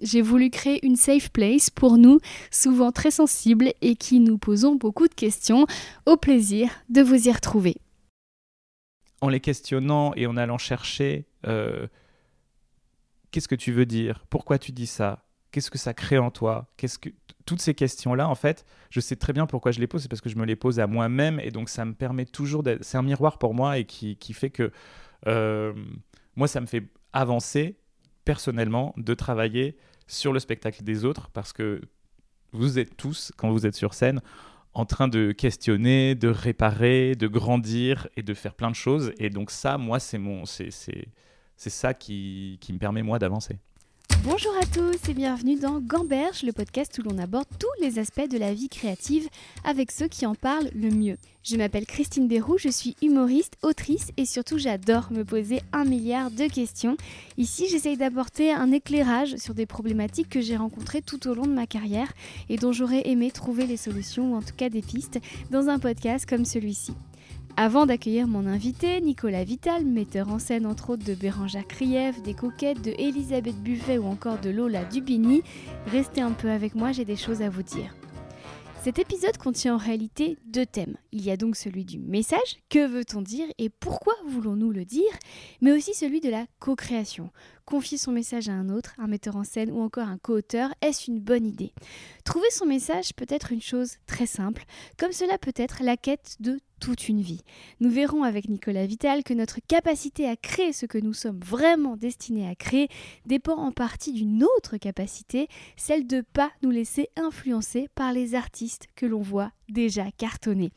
J'ai voulu créer une safe place pour nous, souvent très sensibles et qui nous posons beaucoup de questions. Au plaisir de vous y retrouver. En les questionnant et en allant chercher euh, qu'est-ce que tu veux dire, pourquoi tu dis ça, qu'est-ce que ça crée en toi, qu'est-ce que toutes ces questions-là, en fait, je sais très bien pourquoi je les pose, c'est parce que je me les pose à moi-même et donc ça me permet toujours d'être, c'est un miroir pour moi et qui, fait que euh, moi ça me fait avancer personnellement de travailler sur le spectacle des autres parce que vous êtes tous, quand vous êtes sur scène, en train de questionner, de réparer, de grandir et de faire plein de choses. Et donc ça, moi, c'est mon, c'est, c'est, ça qui, qui me permet moi d'avancer. Bonjour à tous et bienvenue dans Gamberge, le podcast où l'on aborde tous les aspects de la vie créative avec ceux qui en parlent le mieux. Je m'appelle Christine Béroux, je suis humoriste, autrice et surtout j'adore me poser un milliard de questions. Ici, j'essaye d'apporter un éclairage sur des problématiques que j'ai rencontrées tout au long de ma carrière et dont j'aurais aimé trouver les solutions ou en tout cas des pistes dans un podcast comme celui-ci. Avant d'accueillir mon invité, Nicolas Vital, metteur en scène entre autres de Bérangère Krief, des Coquettes, de Elisabeth Buffet ou encore de Lola Dubini, restez un peu avec moi, j'ai des choses à vous dire. Cet épisode contient en réalité deux thèmes. Il y a donc celui du message, que veut-on dire et pourquoi voulons-nous le dire, mais aussi celui de la co-création. Confier son message à un autre, un metteur en scène ou encore un co-auteur, est-ce une bonne idée? Trouver son message peut être une chose très simple, comme cela peut être la quête de toute une vie. Nous verrons avec Nicolas Vital que notre capacité à créer ce que nous sommes vraiment destinés à créer dépend en partie d'une autre capacité, celle de ne pas nous laisser influencer par les artistes que l'on voit déjà cartonner.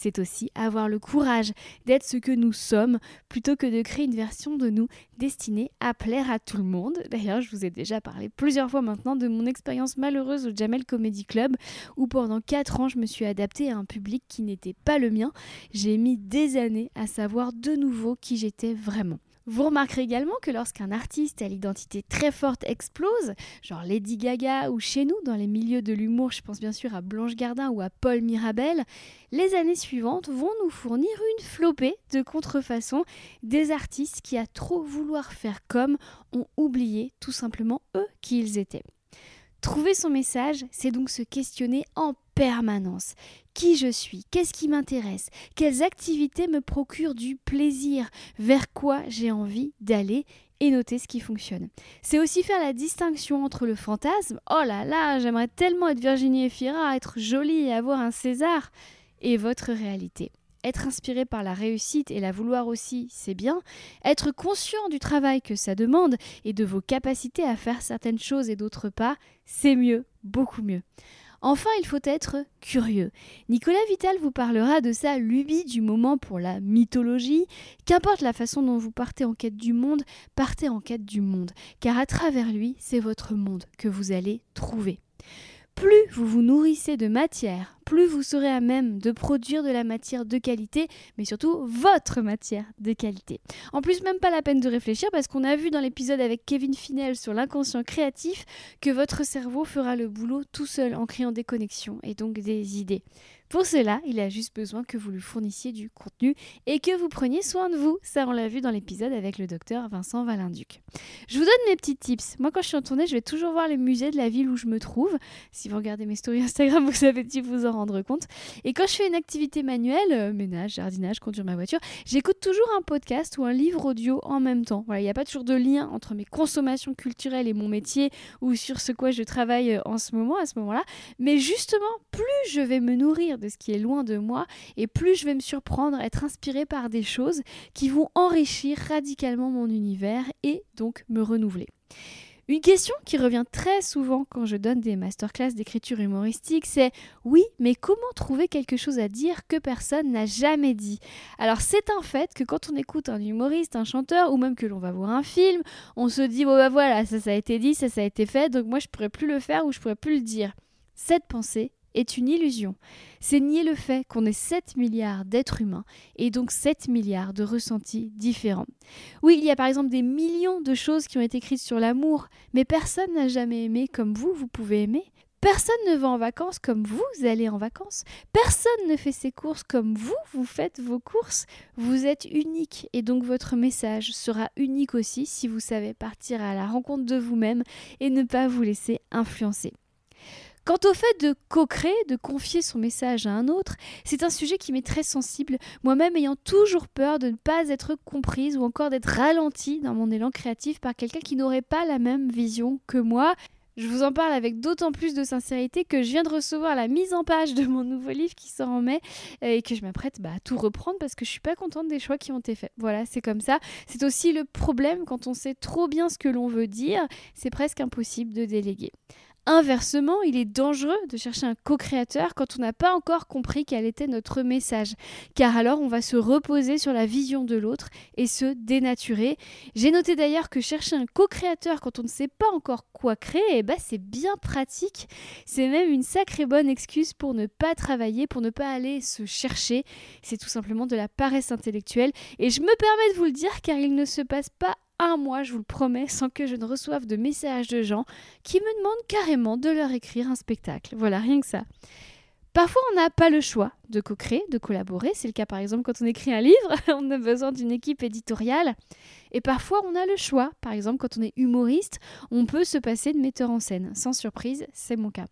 C'est aussi avoir le courage d'être ce que nous sommes plutôt que de créer une version de nous destinée à plaire à tout le monde. D'ailleurs, je vous ai déjà parlé plusieurs fois maintenant de mon expérience malheureuse au Jamel Comedy Club où pendant 4 ans je me suis adaptée à un public qui n'était pas le mien. J'ai mis des années à savoir de nouveau qui j'étais vraiment. Vous remarquerez également que lorsqu'un artiste à l'identité très forte explose, genre Lady Gaga ou chez nous dans les milieux de l'humour, je pense bien sûr à Blanche Gardin ou à Paul Mirabel, les années suivantes vont nous fournir une flopée de contrefaçons des artistes qui, à trop vouloir faire comme, ont oublié tout simplement eux qui ils étaient. Trouver son message, c'est donc se questionner en permanence. Qui je suis? Qu'est-ce qui m'intéresse? Quelles activités me procurent du plaisir? Vers quoi j'ai envie d'aller? Et noter ce qui fonctionne. C'est aussi faire la distinction entre le fantasme, oh là là, j'aimerais tellement être Virginie Efira, être jolie et avoir un César, et votre réalité. Être inspiré par la réussite et la vouloir aussi, c'est bien. Être conscient du travail que ça demande et de vos capacités à faire certaines choses et d'autres pas, c'est mieux, beaucoup mieux. Enfin, il faut être curieux. Nicolas Vital vous parlera de sa lubie du moment pour la mythologie. Qu'importe la façon dont vous partez en quête du monde, partez en quête du monde, car à travers lui, c'est votre monde que vous allez trouver. Plus vous vous nourrissez de matière, plus vous serez à même de produire de la matière de qualité, mais surtout votre matière de qualité. En plus, même pas la peine de réfléchir parce qu'on a vu dans l'épisode avec Kevin Finel sur l'inconscient créatif que votre cerveau fera le boulot tout seul en créant des connexions et donc des idées. Pour cela, il a juste besoin que vous lui fournissiez du contenu et que vous preniez soin de vous. Ça, on l'a vu dans l'épisode avec le docteur Vincent Valinduc. Je vous donne mes petits tips. Moi, quand je suis en tournée, je vais toujours voir les musées de la ville où je me trouve. Si vous regardez mes stories Instagram, vous savez si vous en rendre compte. Et quand je fais une activité manuelle, euh, ménage, jardinage, conduire ma voiture, j'écoute toujours un podcast ou un livre audio en même temps. Voilà, il n'y a pas toujours de lien entre mes consommations culturelles et mon métier ou sur ce quoi je travaille euh, en ce moment, à ce moment-là. Mais justement, plus je vais me nourrir de ce qui est loin de moi, et plus je vais me surprendre, être inspirée par des choses qui vont enrichir radicalement mon univers et donc me renouveler. Une question qui revient très souvent quand je donne des masterclass d'écriture humoristique, c'est oui, mais comment trouver quelque chose à dire que personne n'a jamais dit? Alors c'est un fait que quand on écoute un humoriste, un chanteur, ou même que l'on va voir un film, on se dit, bon bah voilà, ça ça a été dit, ça ça a été fait, donc moi je pourrais plus le faire ou je pourrais plus le dire. Cette pensée est une illusion. C'est nier le fait qu'on est 7 milliards d'êtres humains et donc 7 milliards de ressentis différents. Oui, il y a par exemple des millions de choses qui ont été écrites sur l'amour, mais personne n'a jamais aimé comme vous, vous pouvez aimer. Personne ne va en vacances comme vous allez en vacances. Personne ne fait ses courses comme vous, vous faites vos courses. Vous êtes unique et donc votre message sera unique aussi si vous savez partir à la rencontre de vous-même et ne pas vous laisser influencer. Quant au fait de co-créer, de confier son message à un autre, c'est un sujet qui m'est très sensible, moi-même ayant toujours peur de ne pas être comprise ou encore d'être ralentie dans mon élan créatif par quelqu'un qui n'aurait pas la même vision que moi. Je vous en parle avec d'autant plus de sincérité que je viens de recevoir la mise en page de mon nouveau livre qui sort en mai euh, et que je m'apprête bah, à tout reprendre parce que je suis pas contente des choix qui ont été faits. Voilà, c'est comme ça. C'est aussi le problème quand on sait trop bien ce que l'on veut dire, c'est presque impossible de déléguer. Inversement, il est dangereux de chercher un co-créateur quand on n'a pas encore compris quel était notre message, car alors on va se reposer sur la vision de l'autre et se dénaturer. J'ai noté d'ailleurs que chercher un co-créateur quand on ne sait pas encore quoi créer, eh ben c'est bien pratique. C'est même une sacrée bonne excuse pour ne pas travailler, pour ne pas aller se chercher. C'est tout simplement de la paresse intellectuelle. Et je me permets de vous le dire car il ne se passe pas un mois, je vous le promets, sans que je ne reçoive de messages de gens qui me demandent carrément de leur écrire un spectacle. Voilà, rien que ça. Parfois, on n'a pas le choix de co-créer, de collaborer. C'est le cas par exemple quand on écrit un livre, on a besoin d'une équipe éditoriale. Et parfois, on a le choix. Par exemple, quand on est humoriste, on peut se passer de metteur en scène. Sans surprise, c'est mon cas.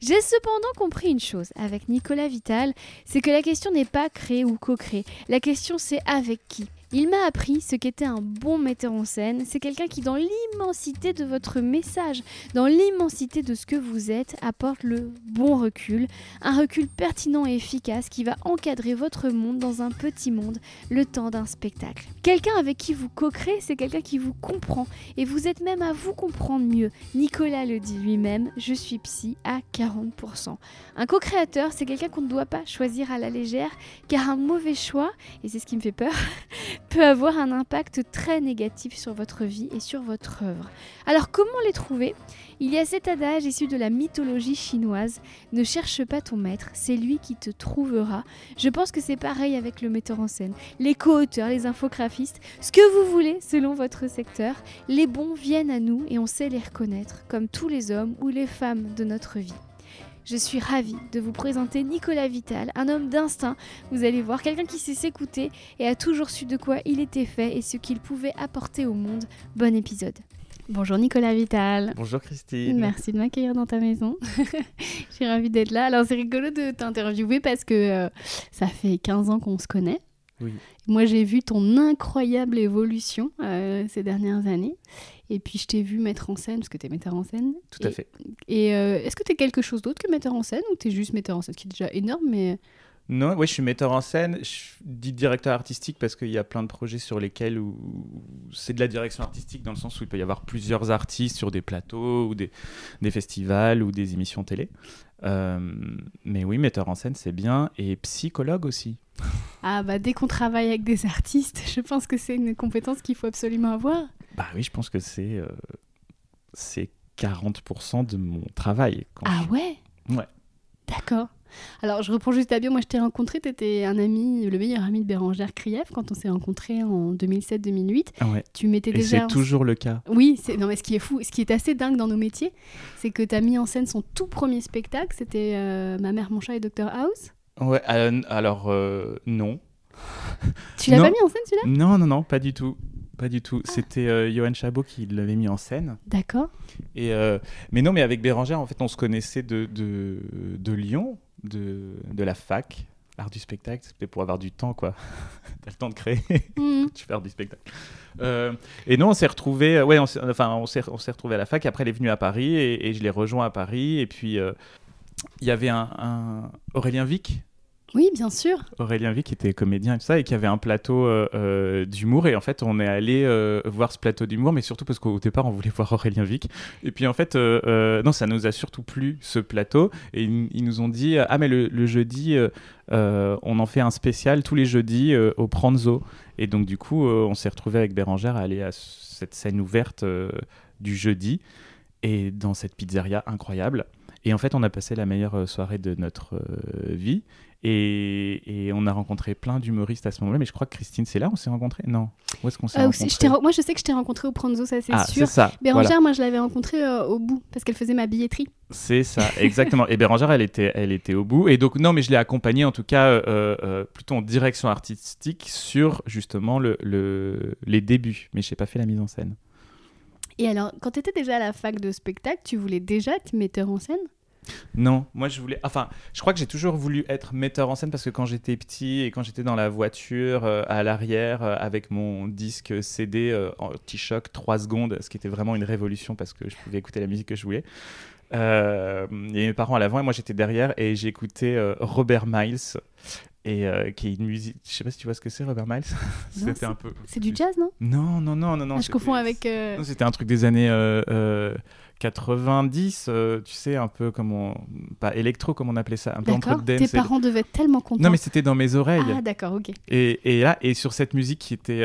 J'ai cependant compris une chose avec Nicolas Vital, c'est que la question n'est pas créer ou co-créer. La question, c'est avec qui. Il m'a appris ce qu'était un bon metteur en scène. C'est quelqu'un qui, dans l'immensité de votre message, dans l'immensité de ce que vous êtes, apporte le bon recul. Un recul pertinent et efficace qui va encadrer votre monde dans un petit monde le temps d'un spectacle. Quelqu'un avec qui vous co-créez, c'est quelqu'un qui vous comprend et vous êtes même à vous comprendre mieux. Nicolas le dit lui-même, je suis psy à 40%. Un co-créateur, c'est quelqu'un qu'on ne doit pas choisir à la légère car un mauvais choix, et c'est ce qui me fait peur, peut avoir un impact très négatif sur votre vie et sur votre œuvre. Alors comment les trouver? Il y a cet adage issu de la mythologie chinoise ne cherche pas ton maître, c'est lui qui te trouvera. Je pense que c'est pareil avec le metteur en scène, les co-auteurs, les infographistes, ce que vous voulez selon votre secteur. Les bons viennent à nous et on sait les reconnaître, comme tous les hommes ou les femmes de notre vie. Je suis ravie de vous présenter Nicolas Vital, un homme d'instinct, vous allez voir, quelqu'un qui sait s'écouter et a toujours su de quoi il était fait et ce qu'il pouvait apporter au monde. Bon épisode. Bonjour Nicolas Vital. Bonjour Christine. Merci de m'accueillir dans ta maison. Je suis ravie d'être là. Alors c'est rigolo de t'interviewer parce que euh, ça fait 15 ans qu'on se connaît. Oui. Moi j'ai vu ton incroyable évolution euh, ces dernières années. Et puis je t'ai vu mettre en scène, parce que tu es metteur en scène. Tout à fait. Et euh, est-ce que tu es quelque chose d'autre que metteur en scène ou tu es juste metteur en scène, ce qui est déjà énorme, mais... Non, ouais, je suis metteur en scène. Je dis directeur artistique parce qu'il y a plein de projets sur lesquels où c'est de la direction artistique dans le sens où il peut y avoir plusieurs artistes sur des plateaux ou des, des festivals ou des émissions télé. Euh, mais oui, metteur en scène, c'est bien. Et psychologue aussi. Ah bah dès qu'on travaille avec des artistes, je pense que c'est une compétence qu'il faut absolument avoir. Bah oui, je pense que c'est euh, c'est 40% de mon travail. quand Ah je- ouais? Ouais. D'accord. Alors, je reprends juste ta bio. Moi, je t'ai rencontré. Tu étais un ami, le meilleur ami de Bérangère Krief quand on s'est rencontrés en 2007-2008. Ah ouais. Tu m'étais déjà. c'est toujours le cas. Oui, c'est non mais ce qui est fou, ce qui est assez dingue dans nos métiers, c'est que tu as mis en scène son tout premier spectacle, c'était euh, Ma mère, mon chat et Dr House. Ouais, euh, alors euh, non. Tu l'as Non. pas mis en scène celui-là? Non, non, non, pas du tout. Pas du Ah. tout. C'était euh, Johan Chabot qui l'avait mis en scène. D'accord. Et, euh, mais non, mais avec Bérangère, en fait, on se connaissait de, de, de Lyon, de, de la fac, art du spectacle. C'était pour avoir du temps, quoi. T'as le temps de créer, Mhm. tu faire du spectacle. Euh, et non, on s'est retrouvés, ouais, on s'est, enfin, on s'est, on s'est retrouvés à la fac. Après, elle est venue à Paris et, et je l'ai rejoint à Paris. Et puis, euh, il y avait un, un Aurélien Vic Oui, bien sûr. Aurélien Vic était comédien et tout ça et qui avait un plateau euh, euh, d'humour. Et en fait on est allé euh, voir ce plateau d'humour mais surtout parce qu'au départ on voulait voir Aurélien Vic et puis en fait non ça nous a surtout plu ce plateau. Et ils, nous ont dit ah mais le, le jeudi on en fait un spécial tous les jeudis au Pranzo et donc du coup on s'est retrouvé avec Bérangère à aller à cette scène ouverte du jeudi. Et dans cette pizzeria incroyable. Et en fait, on a passé la meilleure soirée de notre vie. Et, on a rencontré plein d'humoristes à ce moment-là. Mais je crois que Christine, c'est là on s'est rencontrés? Non Où est-ce qu'on s'est rencontrés? Moi, je sais que je t'ai rencontré au Pranzo, ça c'est ah, sûr. Ça, Bérangère, moi, je l'avais rencontrée au bout parce qu'elle faisait ma billetterie. C'est ça, exactement. et Bérangère, elle était, elle était au bout. Et donc, non, mais je l'ai accompagnée en tout cas plutôt en direction artistique sur justement le, le, les débuts. Mais je n'ai pas fait la mise en scène. Et alors, quand tu étais déjà à la fac de spectacle, tu voulais déjà être metteur en scène? Non, moi je voulais. Enfin, je crois que j'ai toujours voulu être metteur en scène parce que quand j'étais petit et quand j'étais dans la voiture euh, à l'arrière euh, avec mon disque CD euh, en T-Shock 3 secondes, ce qui était vraiment une révolution parce que je pouvais écouter la musique que je voulais. Euh, et mes parents à l'avant et moi j'étais derrière et j'écoutais Robert Miles et euh, qui est une musique. Je sais pas si tu vois ce que c'est, Robert Miles. c'était un peu. C'est du jazz, non? Non, non, non, non, non. Ah, je confonds avec. Euh, c'était un truc des années 90, euh, tu sais, un peu comme on... pas électro comme on appelait ça, un peu entre dance. Tes parents devaient être tellement contents. Non, mais c'était dans mes oreilles. Ah, d'accord, ok. Et, et, là, et sur cette musique qui était,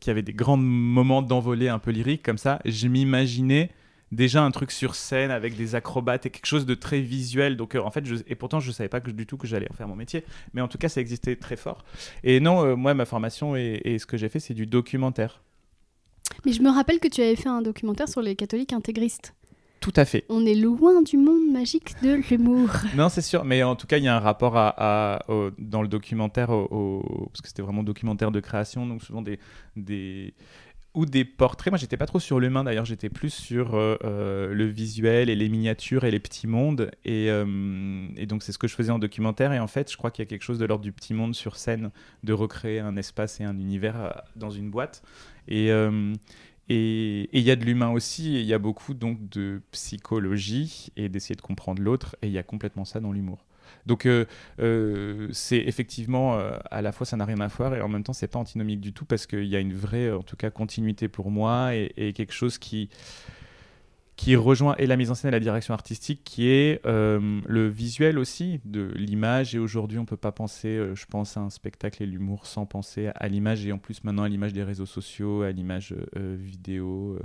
qui avait des grands moments d'envolée un peu lyrique comme ça, je m'imaginais déjà un truc sur scène avec des acrobates et quelque chose de très visuel. Donc euh, en fait, je, et pourtant je savais pas que, du tout que j'allais en faire mon métier, mais en tout cas ça existait très fort. Et non, euh, moi ma formation et, ce que j'ai fait c'est du documentaire. Mais je me rappelle que tu avais fait un documentaire sur les catholiques intégristes. Tout à fait. On est loin du monde magique de l'humour. non, c'est sûr, mais en tout cas, il y a un rapport à, dans le documentaire, parce que c'était vraiment documentaire de création, donc souvent des, des, ou des portraits. Moi, j'étais pas trop sur l'humain d'ailleurs, j'étais plus sur euh, euh, le visuel et les miniatures et les petits mondes. Euh, et, donc, c'est ce que je faisais en documentaire. Et en fait, je crois qu'il y a quelque chose de l'ordre du petit monde sur scène, de recréer un espace et un univers dans une boîte. Et. et il y a de l'humain aussi, et il y a beaucoup donc de psychologie et d'essayer de comprendre l'autre, et il y a complètement ça dans l'humour. Donc euh, euh, c'est effectivement euh, à la fois ça n'a rien à voir et en même temps c'est pas antinomique du tout parce qu'il y a une vraie en tout cas continuité pour moi et, quelque chose qui qui rejoint et la mise en scène et la direction artistique, qui est le visuel aussi de l'image. Et aujourd'hui, on peut pas penser, je pense, à un spectacle et l'humour sans penser à l'image, et en plus maintenant à l'image des réseaux sociaux, à l'image vidéo.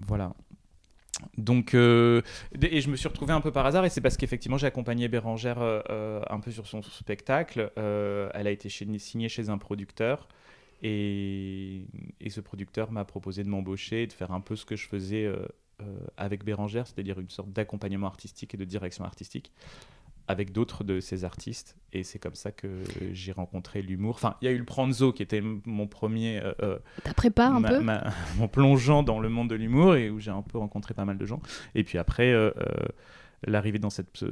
voilà. Donc, euh, et je me suis retrouvé un peu par hasard, et c'est parce qu'effectivement j'ai accompagné Bérangère euh, euh, un peu sur son spectacle. elle a été signée chez un producteur, et, et ce producteur m'a proposé de m'embaucher, de faire un peu ce que je faisais avec Bérangère, c'est-à-dire une sorte d'accompagnement artistique et de direction artistique avec d'autres de ces artistes. Et c'est comme ça que j'ai rencontré l'humour. Enfin, il y a eu le Pranzo qui était mon premier. Euh, euh Ta prépa un peu Mon plongeant dans le monde de l'humour et où j'ai un peu rencontré pas mal de gens. Et puis après, euh, euh, l'arrivée dans cette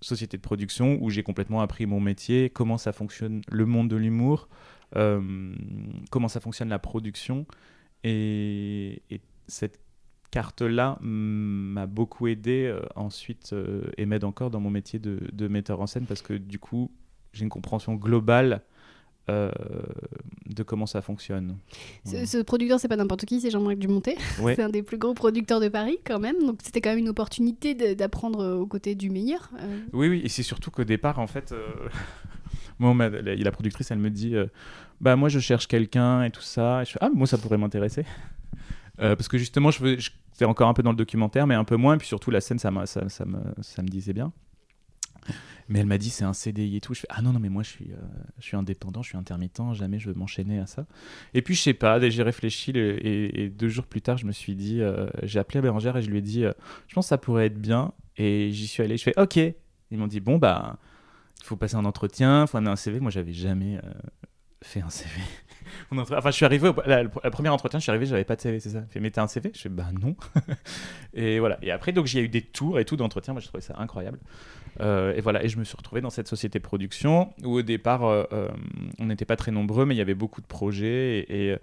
société de production où j'ai complètement appris mon métier, comment ça fonctionne le monde de l'humour, comment ça fonctionne la production. Et, et cette carte-là m'a beaucoup aidé euh, ensuite euh, et m'aide encore dans mon métier de, metteur en scène parce que du coup, j'ai une compréhension globale euh, de comment ça fonctionne. Ce, producteur, c'est pas n'importe qui, c'est Jean-Marc Dumonté. c'est un des plus gros producteurs de Paris quand même, donc c'était quand même une opportunité d'apprendre aux côtés du meilleur. Oui, oui, et c'est surtout qu'au départ, en fait, moi, la, la, productrice, elle me dit, bah moi je cherche quelqu'un et tout ça, et je fais, ah moi ça pourrait m'intéresser. Euh, parce que justement, je, j'étais encore un peu dans le documentaire, mais un peu moins. Et puis surtout, la scène, ça, me, disait bien. Mais elle m'a dit c'est un CDI et tout. Je fais ah non non mais moi je suis euh, je suis indépendant, je suis intermittent, jamais je veux m'enchaîner à ça. Et puis je sais pas, j'ai réfléchi et, deux jours plus tard je me suis dit euh, j'ai appelé Bérangère et je lui ai dit je pense que ça pourrait être bien et j'y suis allé. Je fais ok. Ils m'ont dit bon bah il faut passer un entretien, il faut amener un CV. Moi j'avais jamais fait un CV. Enfin, je suis arrivé, au... la, premier entretien, je suis arrivé, j'avais pas de CV, c'est ça. Fait, mais t'as un CV Je fais, bah non. et voilà. Et après, donc, j'ai eu des tours et tout d'entretien. Moi, je trouvais ça incroyable. Euh, et voilà. Et je me suis retrouvé dans cette société production où, au départ, euh, euh, on n'était pas très nombreux, mais il y avait beaucoup de projets. Et,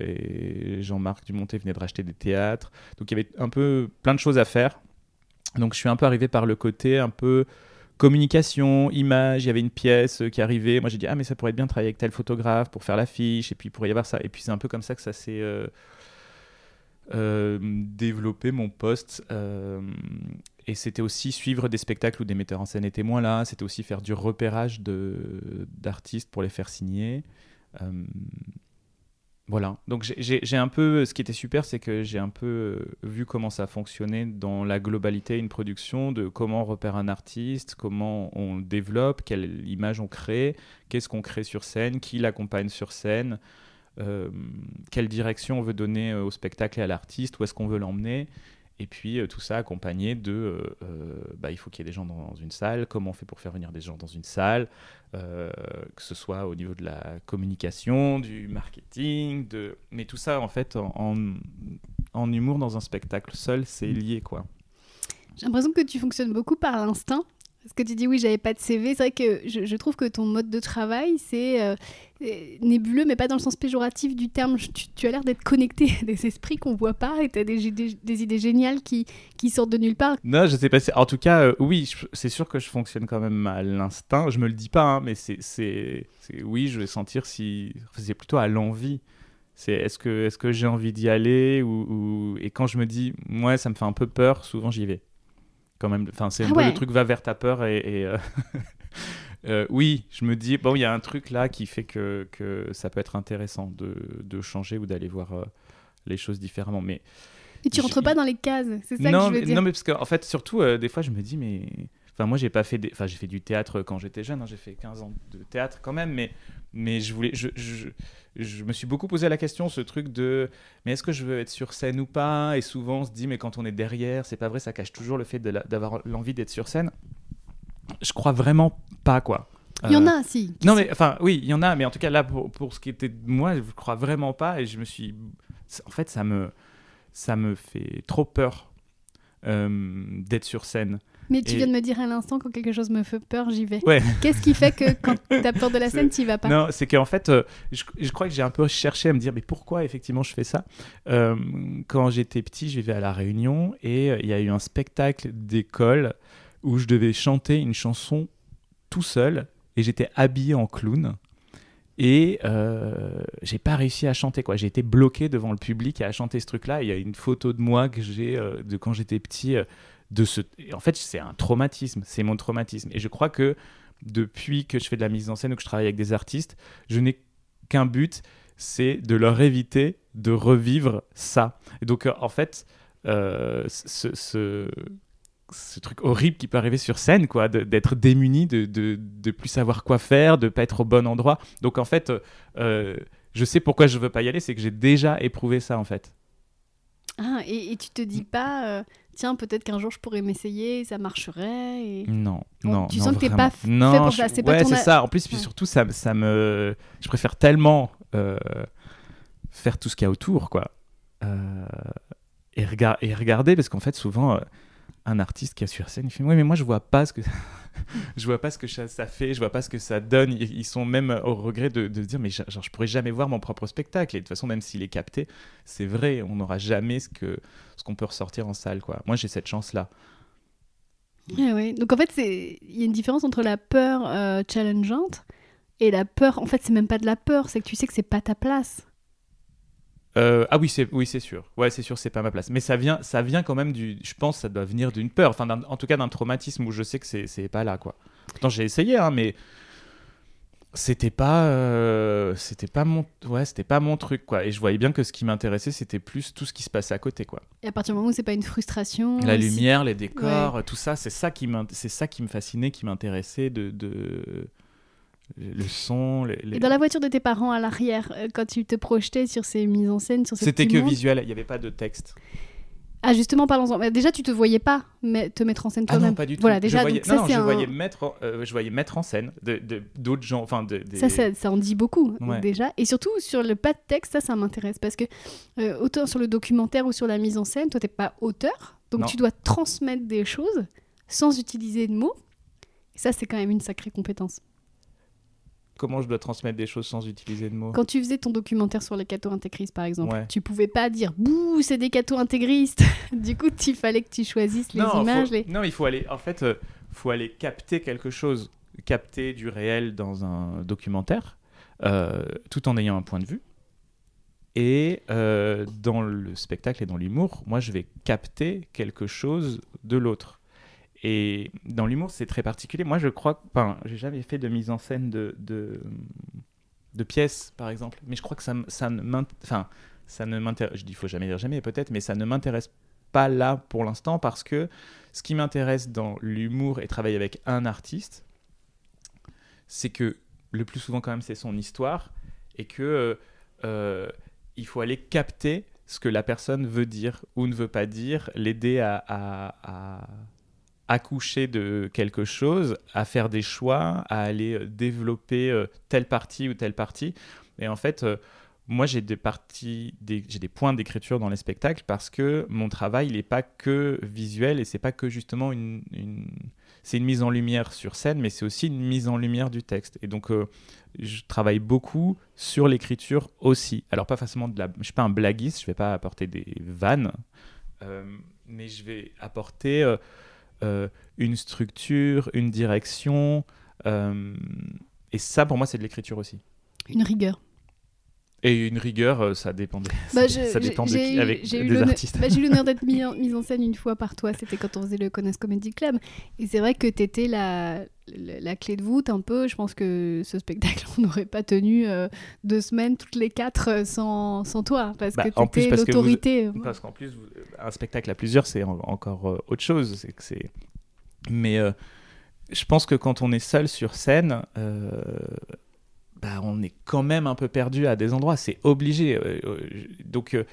et Jean-Marc Dumonté venait de racheter des théâtres. Donc, il y avait un peu plein de choses à faire. Donc, je suis un peu arrivé par le côté un peu communication, image, il y avait une pièce qui arrivait. Moi, j'ai dit, ah, mais ça pourrait être bien de travailler avec tel photographe pour faire l'affiche, et puis il pourrait y avoir ça. Et puis c'est un peu comme ça que ça s'est euh, euh, développé, mon poste. Euh, et c'était aussi suivre des spectacles où des metteurs en scène étaient moins là. C'était aussi faire du repérage d'artistes pour les faire signer. Voilà. Donc j'ai un peu. Ce qui était super, c'est que j'ai un peu euh, vu comment ça fonctionnait dans la globalité une production, de comment repère un artiste, comment on le développe, quelle image on crée, qu'est-ce qu'on crée sur scène, qui l'accompagne sur scène, euh, quelle direction on veut donner au spectacle et à l'artiste, où est-ce qu'on veut l'emmener. Et puis euh, tout ça accompagné de, euh, euh, bah, il faut qu'il y ait des gens dans une salle, comment on fait pour faire venir des gens dans une salle, que ce soit au niveau de la communication, du marketing, de... mais tout ça en fait en, en humour dans un spectacle seul, c'est lié quoi. J'ai l'impression que tu fonctionnes beaucoup par l'instinct parce que tu dis oui, j'avais pas de CV. C'est vrai que je, trouve que ton mode de travail, c'est euh, nébuleux, mais pas dans le sens péjoratif du terme. Tu, as l'air d'être connecté à des esprits qu'on voit pas et tu as des, idées géniales qui, sortent de nulle part. Non, je sais pas. En tout cas, euh, oui, c'est sûr que je fonctionne quand même à l'instinct. Je me le dis pas, hein, mais c'est. Oui, je vais sentir si. C'est plutôt à l'envie. C'est est-ce que, j'ai envie d'y aller Et quand je me dis, ouais, ça me fait un peu peur, souvent j'y vais quand même. Enfin, c'est un ah peu le truc va vers ta peur et. Euh, euh, oui, je me dis, bon, il y a un truc là qui fait que, que ça peut être intéressant de, de changer ou d'aller voir euh, les choses différemment. Mais. Et tu rentres pas dans les cases, c'est ça que je veux dire. Non, mais parce qu'en en fait, surtout, des fois, je me dis, mais. Enfin, moi, j'ai pas fait. Des... Enfin, j'ai fait du théâtre quand j'étais jeune, hein, j'ai fait 15 ans de théâtre quand même, mais, mais je voulais. Je, je, je me suis beaucoup posé la question, ce truc de mais est-ce que je veux être sur scène ou pas? Et souvent on se dit mais quand on est derrière, c'est pas vrai, ça cache toujours le fait d'avoir l'envie d'être sur scène. Je crois vraiment pas quoi. Il y en a, euh, si. Non, mais enfin, oui, il y en a, mais en tout cas, là, pour, pour ce qui était de moi, je crois vraiment pas. Et je me suis. En fait, ça me, ça me fait trop peur euh, d'être sur scène. Mais tu viens de me dire à l'instant, quand quelque chose me fait peur, j'y vais. Qu'est-ce qui fait que quand tu as peur de la scène, tu vas pas Non, c'est qu'en fait, euh, je, crois que j'ai un peu cherché à me dire, mais pourquoi effectivement je fais ça euh, Quand j'étais petit, je vivais à La Réunion et euh, il y a eu un spectacle d'école où je devais chanter une chanson tout seul et j'étais habillé en clown. Et j'ai pas réussi à chanter quoi. J'ai été bloqué devant le public à chanter ce truc-là. Il y a une photo de moi que j'ai de quand j'étais petit de ce. En fait, c'est un traumatisme, c'est mon traumatisme. Et je crois que depuis que je fais de la mise en scène ou que je travaille avec des artistes, je n'ai qu'un but, c'est de leur éviter de revivre ça. Et donc, euh, en fait, euh, ce, truc horrible qui peut arriver sur scène, quoi, d'être démuni, de, de, de, plus savoir quoi faire, de pas être au bon endroit. Donc, en fait, euh, je sais pourquoi je veux pas y aller, c'est que j'ai déjà éprouvé ça, en fait. Ah, et, et tu te dis pas, tiens, peut-être qu'un jour je pourrais m'essayer, ça marcherait. Et... Non, non. Tu sens que t'es pas fait pour ça. C'est ouais, c'est ça. En plus, puis surtout, ça, ça me. Je préfère tellement euh, faire tout ce qu'il y a autour, quoi. Euh, et, et, regarder, parce qu'en fait, souvent, euh, un artiste qui est sur scène, il fait Oui, mais moi, je vois pas ce que. je vois pas ce que ça, fait, je vois pas ce que ça donne. Ils, sont même au regret de, de dire mais genre, je pourrais jamais voir mon propre spectacle. Et de toute façon, même s'il est capté, c'est vrai, on n'aura jamais ce que ce qu'on peut ressortir en salle. Quoi. Moi, j'ai cette chance là. oui. Donc en fait, il y a une différence entre la peur euh, challengeante et la peur. En fait, c'est même pas de la peur, c'est que tu sais que c'est pas ta place. Euh, ah oui, c'est oui, c'est sûr. Ouais, c'est sûr, c'est pas ma place. Mais ça vient, ça vient quand même du. Je pense, ça doit venir d'une peur. Enfin, en tout cas, d'un traumatisme où je sais que c'est pas là, quoi. Pourtant, j'ai essayé, hein, mais c'était pas, euh, c'était pas mon, ouais, c'était pas mon truc, quoi. Et je voyais bien que ce qui m'intéressait, c'était plus tout ce qui se passait à côté, quoi. Et à partir du moment où c'est pas une frustration. La lumière, les décors, tout ça, c'est ça qui c'est ça qui me fascinait, qui m'intéressait de le son. Les, Et dans la voiture de tes parents à l'arrière, euh, quand tu te projetais sur ces mises en scène, sur C'était que visuel, il n'y avait pas de texte. Ah justement, parlons-en. Déjà, tu te voyais pas te mettre en scène toi-même. Ah non, pas du tout. Voilà, déjà, je voyais, ça, non, je, voyais mettre, euh, je voyais mettre en scène d'autres gens. Enfin, de, ça, ça, ça, en dit beaucoup déjà. Et surtout sur le pas de texte, ça, ça m'intéresse parce que euh, autant sur le documentaire ou sur la mise en scène, toi, t'es pas auteur, donc tu dois transmettre des choses sans utiliser de mots. Et ça, c'est quand même une sacrée compétence comment je dois transmettre des choses sans utiliser de mots. Quand tu faisais ton documentaire sur les cathos intégristes, par exemple, tu pouvais pas dire bouh, c'est des cathos intégristes. du coup, il fallait que tu choisisses les images. Non, il faut aller. En fait, euh, faut aller capter quelque chose, capter du réel dans un documentaire, euh, tout en ayant un point de vue. Et euh, dans le spectacle et dans l'humour, moi, je vais capter quelque chose de l'autre. Et dans l'humour, c'est très particulier. Moi, je crois, enfin, j'ai jamais fait de mise en scène de, de, pièces, par exemple. Mais je crois que ça, ça ne m'intéresse. ça ne m'intéresse. Je dis, faut jamais dire jamais, peut-être, mais ça ne m'intéresse pas là pour l'instant parce que ce qui m'intéresse dans l'humour et travailler avec un artiste, c'est que le plus souvent quand même c'est son histoire et que euh, euh, il faut aller capter ce que la personne veut dire ou ne veut pas dire, l'aider à, accoucher de quelque chose, à faire des choix, à aller développer euh, telle partie ou telle partie. Et en fait, moi j'ai des parties, j'ai des points d'écriture dans les spectacles parce que mon travail il n'est pas que visuel et c'est pas que justement une, c'est une mise en lumière sur scène, mais c'est aussi une mise en lumière du texte. Et donc euh, je travaille beaucoup sur l'écriture aussi. Alors pas forcément de la, je suis pas un blaguiste, je vais pas apporter des vannes, euh, mais je vais apporter euh, une structure, une direction. et ça pour moi c'est de l'écriture aussi. Une rigueur. Et une rigueur, euh, ça dépendait. Bah, ça dépend de qui, avec des artistes. Bah, j'ai eu l'honneur d'être mise en, en, scène une fois par toi. C'était quand on faisait le Connaisse Comedy Club. Et c'est vrai que tu étais la, la, clé de voûte un peu. Je pense que ce spectacle, on n'aurait pas tenu euh, deux semaines, toutes les quatre, euh, sans, sans toi. Parce bah, que tu étais l'autorité. Parce qu'en plus, un spectacle à plusieurs, c'est encore autre chose. C'est que c'est. Mais je pense que quand on est seul sur scène bah, on est quand même un peu perdu à des endroits. C'est obligé. Euh, euh, donc, euh,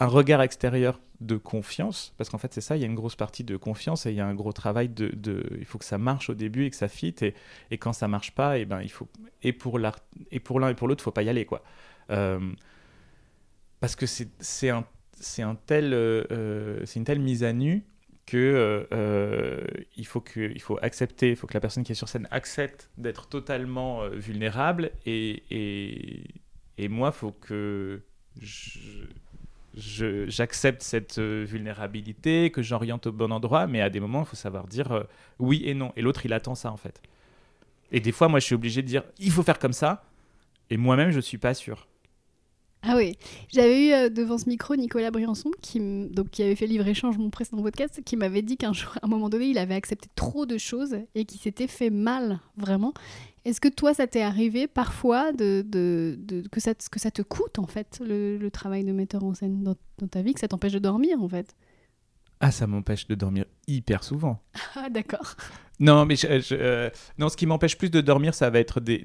un regard extérieur de confiance, parce qu'en fait, c'est ça, il y a une grosse partie de confiance et il y a un gros travail de. il faut que ça marche au début et que ça fit. Et, et quand ça marche pas, et ben, il faut. Et pour l'un et pour l'autre, faut pas y aller. quoi. parce que c'est un, un tel, c'est une telle mise à nu que euh, euh, il faut que il faut accepter, il faut que la personne qui est sur scène accepte d'être totalement euh, vulnérable et, et, et moi faut que j'accepte cette vulnérabilité, que j'oriente au bon endroit, mais à des moments il faut savoir dire oui et non et l'autre il attend ça en fait. Et des fois moi je suis obligé de dire il faut faire comme ça et moi-même je suis pas sûr. Ah oui, j'avais eu euh, devant ce micro Nicolas Briançon, qui, donc, qui avait fait livre-échange mon précédent podcast, qui m'avait dit qu'un jour, à un moment donné, il avait accepté trop de choses et qui s'était fait mal, vraiment. Est-ce que toi, ça t'est arrivé parfois de, de, de, que, ça, que ça te coûte, en fait, le, le travail de metteur en scène dans, dans ta vie, que ça t'empêche de dormir, en fait? Ah, ça m'empêche de dormir hyper souvent. Ah, d'accord. Non, mais euh, ce qui m'empêche plus de dormir, ça va être des,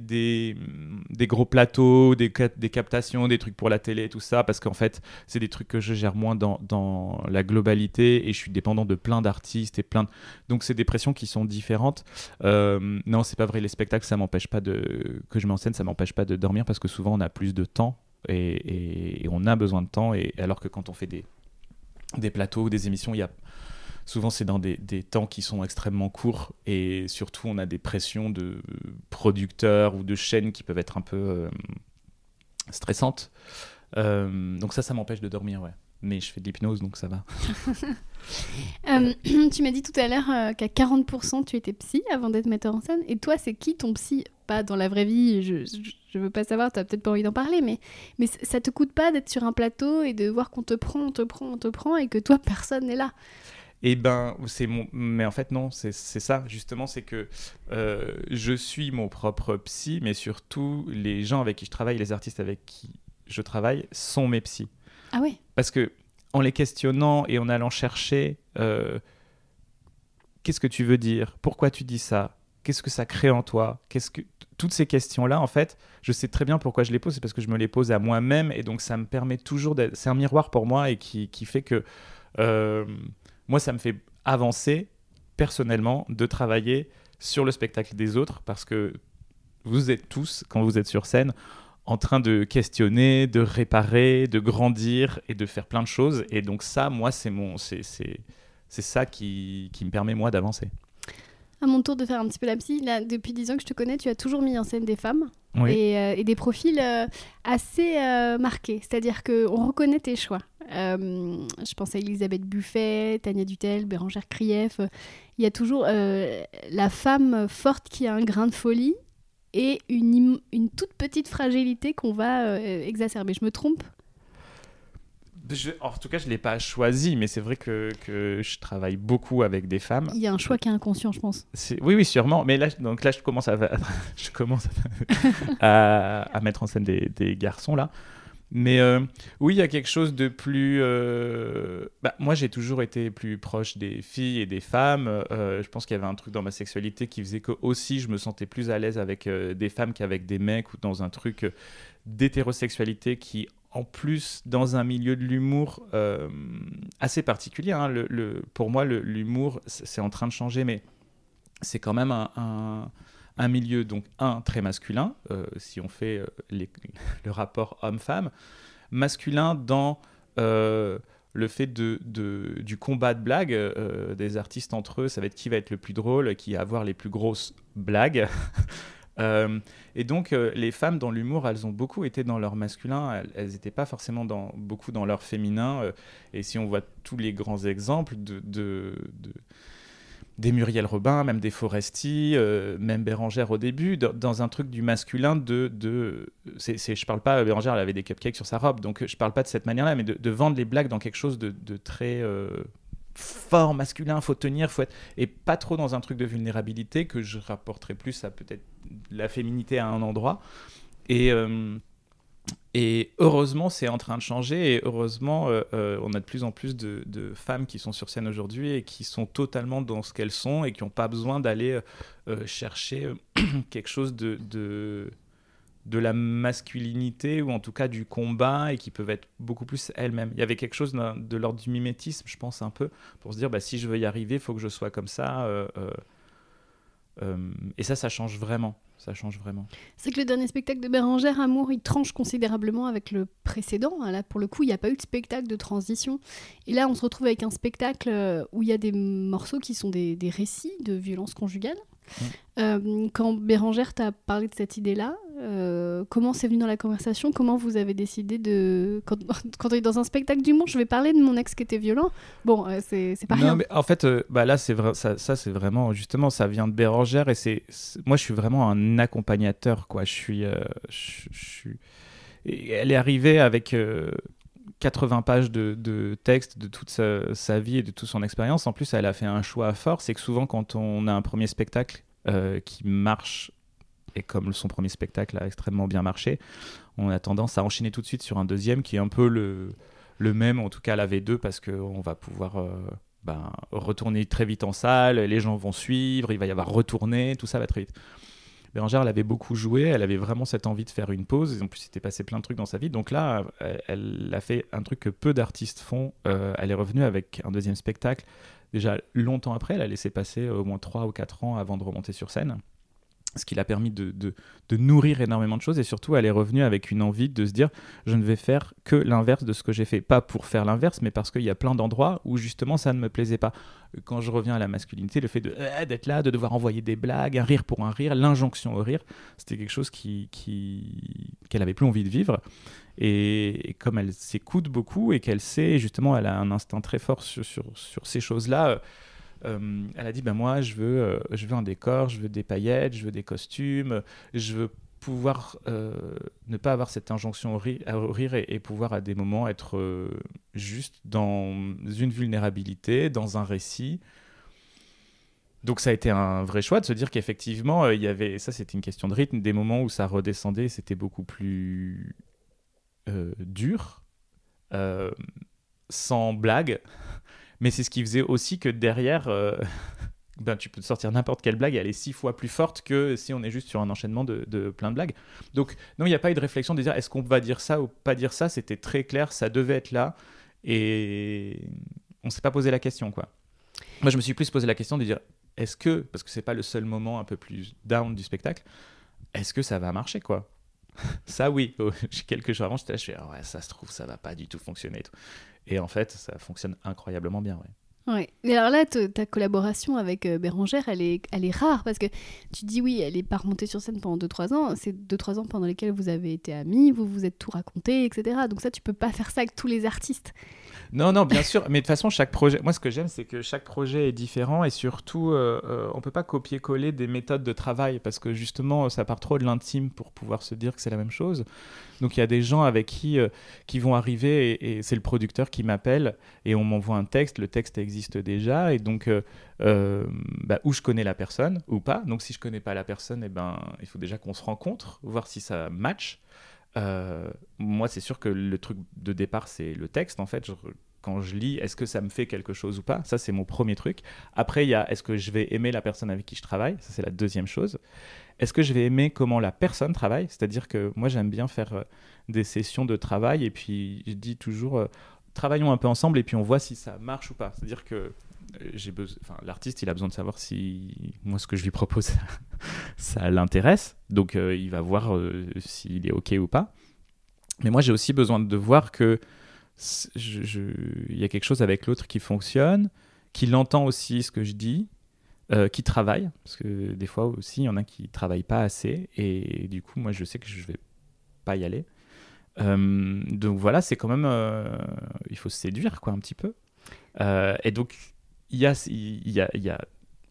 des gros plateaux, des, des, captations, des trucs pour la télé, tout ça, parce qu'en fait, c'est des trucs que je gère moins dans, la globalité et je suis dépendant de plein d'artistes et plein de... Donc, c'est des pressions qui sont différentes. Euh, non, c'est pas vrai, les spectacles, ça m'empêche pas de... que je m'enseigne, ça m'empêche pas de dormir parce que souvent, on a plus de temps et, et on a besoin de temps, et alors que quand on fait des des plateaux, des émissions, il y a souvent c'est dans des, temps qui sont extrêmement courts et surtout on a des pressions de producteurs ou de chaînes qui peuvent être un peu euh, stressantes. Euh, donc ça, ça m'empêche de dormir, ouais. Mais je fais de l'hypnose, donc ça va. Euh, tu m'as dit tout à l'heure qu'à 40% tu étais psy avant d'être metteur en scène. Et toi, c'est qui ton psy? Pas dans la vraie vie, je, je veux pas savoir, tu as peut-être pas envie d'en parler, mais, mais ça te coûte pas d'être sur un plateau et de voir qu'on te prend, on te prend, on te prend et que toi, personne n'est là? Eh ben, c'est mon. Mais en fait, non, c'est ça, justement, c'est que euh, je suis mon propre psy, mais surtout, les gens avec qui je travaille, les artistes avec qui je travaille, sont mes psys. Ah oui Parce que, en les questionnant et en allant chercher, euh, qu'est-ce que tu veux dire? Pourquoi tu dis ça? Qu'est-ce que ça crée en toi? Qu'est-ce que toutes ces questions-là, en fait, je sais très bien pourquoi je les pose, c'est parce que je me les pose à moi-même, et donc ça me permet toujours d'être... C'est un miroir pour moi, et qui, qui fait que euh, moi, ça me fait avancer personnellement de travailler sur le spectacle des autres, parce que vous êtes tous, quand vous êtes sur scène, en train de questionner, de réparer, de grandir et de faire plein de choses. Et donc ça, moi, c'est mon, c'est, c'est, ça qui, qui me permet moi d'avancer à mon tour de faire un petit peu la psy. Depuis 10 ans que je te connais, tu as toujours mis en scène des femmes et, euh, des profils euh, assez euh, marqués. C'est-à-dire qu'on reconnaît tes choix. je pense à Elisabeth Buffet, Tania Dutel, Bérangère Krief. Il y a toujours la femme forte qui a un grain de folie et une, une toute petite fragilité qu'on va exacerber. Je me trompe? En tout cas, je ne l'ai pas choisi, mais c'est vrai que, que, je travaille beaucoup avec des femmes. Il y a un choix qui est inconscient, je pense. Oui, oui, sûrement. Mais là, donc là je commence à, je commence à, à, mettre en scène des, des garçons, là. Mais euh, oui, il y a quelque chose de plus. Euh, bah, moi, j'ai toujours été plus proche des filles et des femmes. Euh, je pense qu'il y avait un truc dans ma sexualité qui faisait que aussi je me sentais plus à l'aise avec des femmes qu'avec des mecs ou dans un truc d'hétérosexualité qui, en plus, dans un milieu de l'humour assez particulier. Hein, le, pour moi, l'humour, c'est en train de changer, mais c'est quand même un milieu, donc un, très masculin, euh, si on fait euh, le rapport homme-femme, masculin dans euh, le fait de, du combat de blagues des artistes entre eux, ça va être qui va être le plus drôle, qui va avoir les plus grosses blagues. et donc, les femmes dans l'humour, elles ont beaucoup été dans leur masculin, elles n'étaient pas forcément dans, beaucoup dans leur féminin. et si on voit tous les grands exemples de, de des Muriel Robin, même des Foresti, euh, même Bérangère au début, dans, un truc du masculin de... de je parle pas, Bérangère, elle avait des cupcakes sur sa robe, donc je parle pas de cette manière-là, mais de, vendre les blagues dans quelque chose de, très euh, fort masculin, faut tenir, faut être... Et pas trop dans un truc de vulnérabilité que je rapporterai plus à peut-être la féminité à un endroit. Et... Euh, heureusement, c'est en train de changer. Et heureusement, euh, euh, on a de plus en plus de, femmes qui sont sur scène aujourd'hui et qui sont totalement dans ce qu'elles sont et qui n'ont pas besoin d'aller chercher quelque chose de, de, la masculinité ou en tout cas du combat et qui peuvent être beaucoup plus elles-mêmes. Il y avait quelque chose de l'ordre du mimétisme, je pense, un peu, pour se dire bah, si je veux y arriver, il faut que je sois comme ça. et ça, ça change vraiment ça change vraiment. C'est que le dernier spectacle de Bérangère, Amour, il tranche considérablement avec le précédent. Là, pour le coup, il n'y a pas eu de spectacle de transition. Et là, on se retrouve avec un spectacle euh, où il y a des morceaux qui sont des, des récits de violence conjugale. Euh, quand Bérangère t'a parlé de cette idée-là, euh, comment c'est venu dans la conversation? Comment vous avez décidé de. Quand, quand on est dans un spectacle d'humour, je vais parler de mon ex qui était violent. Bon, euh, c'est pas rien. Mais en fait, bah là, c'est vrai, ça, ça c'est vraiment. Justement, ça vient de Bérangère et c'est. Moi, je suis vraiment un accompagnateur, quoi. Je suis. je, suis... Et elle est arrivée avec. 80 pages de, texte de toute sa, vie et de toute son expérience. En plus, elle a fait un choix fort. C'est que souvent, quand on a un premier spectacle euh, qui marche, et comme son premier spectacle a extrêmement bien marché, on a tendance à enchaîner tout de suite sur un deuxième qui est un peu le, même, en tout cas la V2, parce qu'on va pouvoir euh, ben, retourner très vite en salle, les gens vont suivre, il va y avoir retourner, tout ça va très vite. Bérangère, elle avait beaucoup joué, elle avait vraiment cette envie de faire une pause. Et en plus, il s'était passé plein de trucs dans sa vie. Donc là, elle, a fait un truc que peu d'artistes font. Euh, elle est revenue avec un deuxième spectacle. Déjà longtemps après, elle a laissé passer au moins 3 ou 4 ans avant de remonter sur scène ce qui l'a permis de, de, nourrir énormément de choses. Et surtout elle est revenue avec une envie de se dire je ne vais faire que l'inverse de ce que j'ai fait. Pas pour faire l'inverse mais parce qu'il y a plein d'endroits où justement ça ne me plaisait pas. Quand je reviens à la masculinité le fait de euh, d'être là de devoir envoyer des blagues un rire pour un rire l'injonction au rire c'était quelque chose qui qu'elle avait plus envie de vivre. Et, comme elle s'écoute beaucoup et qu'elle sait justement elle a un instinct très fort sur, sur, sur ces choses là euh, elle a dit ben moi je veux euh, je veux un décor, je veux des paillettes, je veux des costumes, je veux pouvoir euh, ne pas avoir cette injonction au rire, et, pouvoir à des moments être juste dans une vulnérabilité, dans un récit. Donc ça a été un vrai choix de se dire qu'effectivement, il y avait, ça c'était une question de rythme, des moments où ça redescendait, c'était beaucoup plus dur, sans blague. Mais c'est ce qui faisait aussi que derrière, euh, ben, tu peux te sortir n'importe quelle blague, elle est six fois plus forte que si on est juste sur un enchaînement de, plein de blagues. Donc, non, il n'y a pas eu de réflexion de dire est-ce qu'on va dire ça ou pas dire ça? C'était très clair, ça devait être là. Et on ne s'est pas posé la question, quoi. Moi, je me suis plus posé la question de dire est-ce que, parce que c'est pas le seul moment un peu plus down du spectacle, est-ce que ça va marcher, quoi? Ça oui, quelques jours avant, j'étais là, je fais, ouais, ça se trouve, ça va pas du tout fonctionner. Et, tout. Et en fait, ça fonctionne incroyablement bien. Ouais. Ouais. Mais alors là, ta collaboration avec euh, Bérangère, elle est, elle est rare parce que tu dis oui, elle est pas remontée sur scène pendant 2-3 ans. C'est 2-3 ans pendant lesquels vous avez été amis, vous vous êtes tout raconté, etc. Donc ça, tu peux pas faire ça avec tous les artistes. Non, non, bien sûr. Mais de toute façon, chaque projet. Moi, ce que j'aime, c'est que chaque projet est différent et surtout, euh, euh, on peut pas copier-coller des méthodes de travail parce que justement, ça part trop de l'intime pour pouvoir se dire que c'est la même chose. Donc, il y a des gens avec qui euh, qui vont arriver et, c'est le producteur qui m'appelle et on m'envoie un texte. Le texte existe déjà et donc, bah, où je connais la personne ou pas. Donc, si je connais pas la personne, eh ben, il faut déjà qu'on se rencontre, voir si ça match. Euh, moi, c'est sûr que le truc de départ, c'est le texte. En fait, quand je lis, est-ce que ça me fait quelque chose ou pas? Ça, c'est mon premier truc. Après, il y a est-ce que je vais aimer la personne avec qui je travaille? Ça, c'est la deuxième chose. Est-ce que je vais aimer comment la personne travaille? C'est-à-dire que moi, j'aime bien faire euh, des sessions de travail et puis je dis toujours euh, travaillons un peu ensemble et puis on voit si ça marche ou pas. C'est-à-dire que j'ai besoin, l'artiste, il a besoin de savoir si moi ce que je lui propose, ça l'intéresse. Donc, euh, il va voir euh, s'il est ok ou pas. Mais moi, j'ai aussi besoin de voir que il y a quelque chose avec l'autre qui fonctionne, qu'il entend aussi ce que je dis, euh, qui travaille, parce que des fois aussi, il y en a qui travaillent pas assez, et du coup, moi, je sais que je vais pas y aller. donc voilà, c'est quand même, il faut se séduire quoi un petit peu. et donc il y a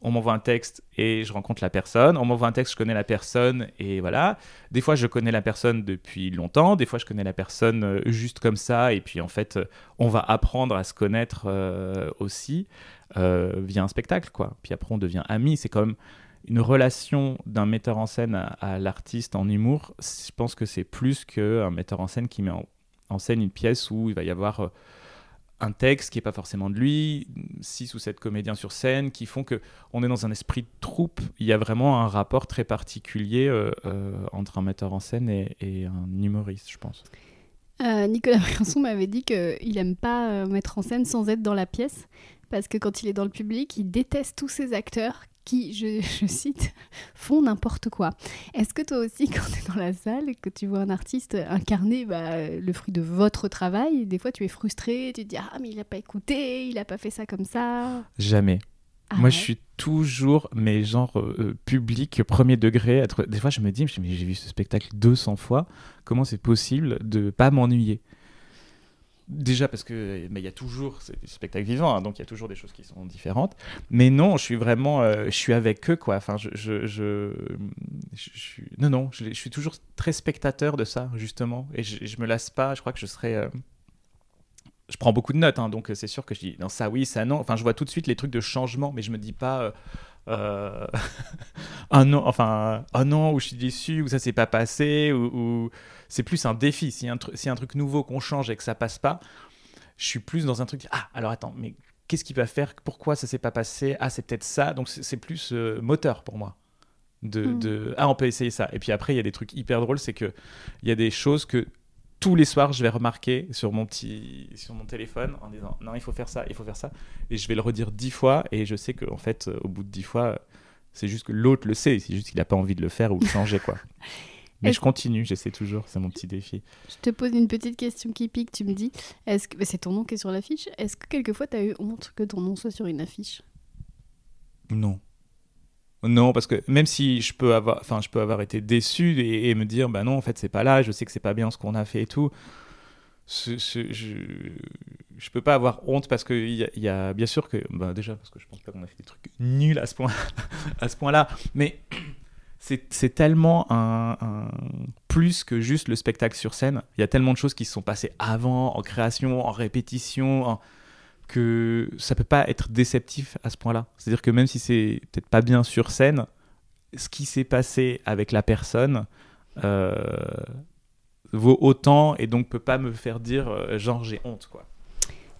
on m'envoie un texte et je rencontre la personne. On m'envoie un texte, je connais la personne et voilà. Des fois, je connais la personne depuis longtemps. Des fois, je connais la personne euh, juste comme ça. Et puis, en fait, euh, on va apprendre à se connaître euh, aussi via un spectacle, quoi. Puis après, on devient amis. C'est comme une relation d'un metteur en scène à, l'artiste en humour. Je pense que c'est plus qu'un metteur en scène qui met en, scène une pièce où il va y avoir un texte qui n'est pas forcément de lui, six ou sept comédiens sur scène qui font que on est dans un esprit de troupe. Il y a vraiment un rapport très particulier euh, euh, entre un metteur en scène et, un humoriste, je pense. Euh, Nicolas Briançon m'avait dit qu'il n'aime pas mettre en scène sans être dans la pièce, parce que quand il est dans le public, il déteste tous ces acteurs qui, je, cite, font n'importe quoi. Est-ce que toi aussi, quand tu es dans la salle et que tu vois un artiste incarner bah, le fruit de votre travail, des fois tu es frustré, tu te dis Ah, mais il n'a pas écouté, il n'a pas fait ça comme ça? Jamais. Ah Moi, je suis toujours, mais genre euh, public, premier degré. Être... Des fois, je me dis J'ai vu ce spectacle 200 fois, comment c'est possible de pas m'ennuyer? Déjà parce que il y a toujours c'est du spectacle vivant, hein, donc il y a toujours des choses qui sont différentes. Mais non, je suis vraiment, euh, je suis avec eux quoi. Enfin, je, je, je, suis, non non, je, suis toujours très spectateur de ça justement, et je, je me lasse pas. Je crois que je serais, euh, je prends beaucoup de notes, hein, donc c'est sûr que je dis non ça oui, ça non. Enfin, je vois tout de suite les trucs de changement, mais je me dis pas. Euh, euh, un an, enfin un an où je suis déçu, où ça s'est pas passé, ou c'est plus un défi. Si un, si un truc nouveau qu'on change et que ça passe pas, je suis plus dans un truc. Ah, alors attends, mais qu'est-ce qui va faire? Pourquoi ça s'est pas passé? Ah, c'est peut-être ça. Donc c'est plus euh, moteur pour moi. De, hmm. de, ah, on peut essayer ça. Et puis après, il y a des trucs hyper drôles, c'est que il y a des choses que tous les soirs, je vais remarquer sur mon petit, sur mon téléphone en disant non, il faut faire ça, il faut faire ça, et je vais le redire dix fois, et je sais qu'en fait, au bout de dix fois, c'est juste que l'autre le sait, c'est juste qu'il n'a pas envie de le faire ou de changer quoi. Mais je continue, j'essaie toujours, c'est mon petit défi. Je te pose une petite question qui pique, tu me dis, est-ce que c'est ton nom qui est sur l'affiche Est-ce que quelquefois tu as eu honte que ton nom soit sur une affiche? Non. Non, parce que même si je peux avoir, enfin, je peux avoir été déçu et, me dire, bah non, en fait, c'est pas là, je sais que c'est pas bien ce qu'on a fait et tout. je, je peux pas avoir honte parce qu'il y, y, a bien sûr que, bah déjà, parce que je pense pas qu'on a fait des trucs nuls à ce point, à ce point-là, mais c'est tellement un, plus que juste le spectacle sur scène. Il y a tellement de choses qui se sont passées avant, en création, en répétition, que ça peut pas être déceptif à ce point-là. C'est-à-dire que même si c'est peut-être pas bien sur scène, ce qui s'est passé avec la personne euh, vaut autant et donc peut pas me faire dire euh, genre j'ai honte quoi.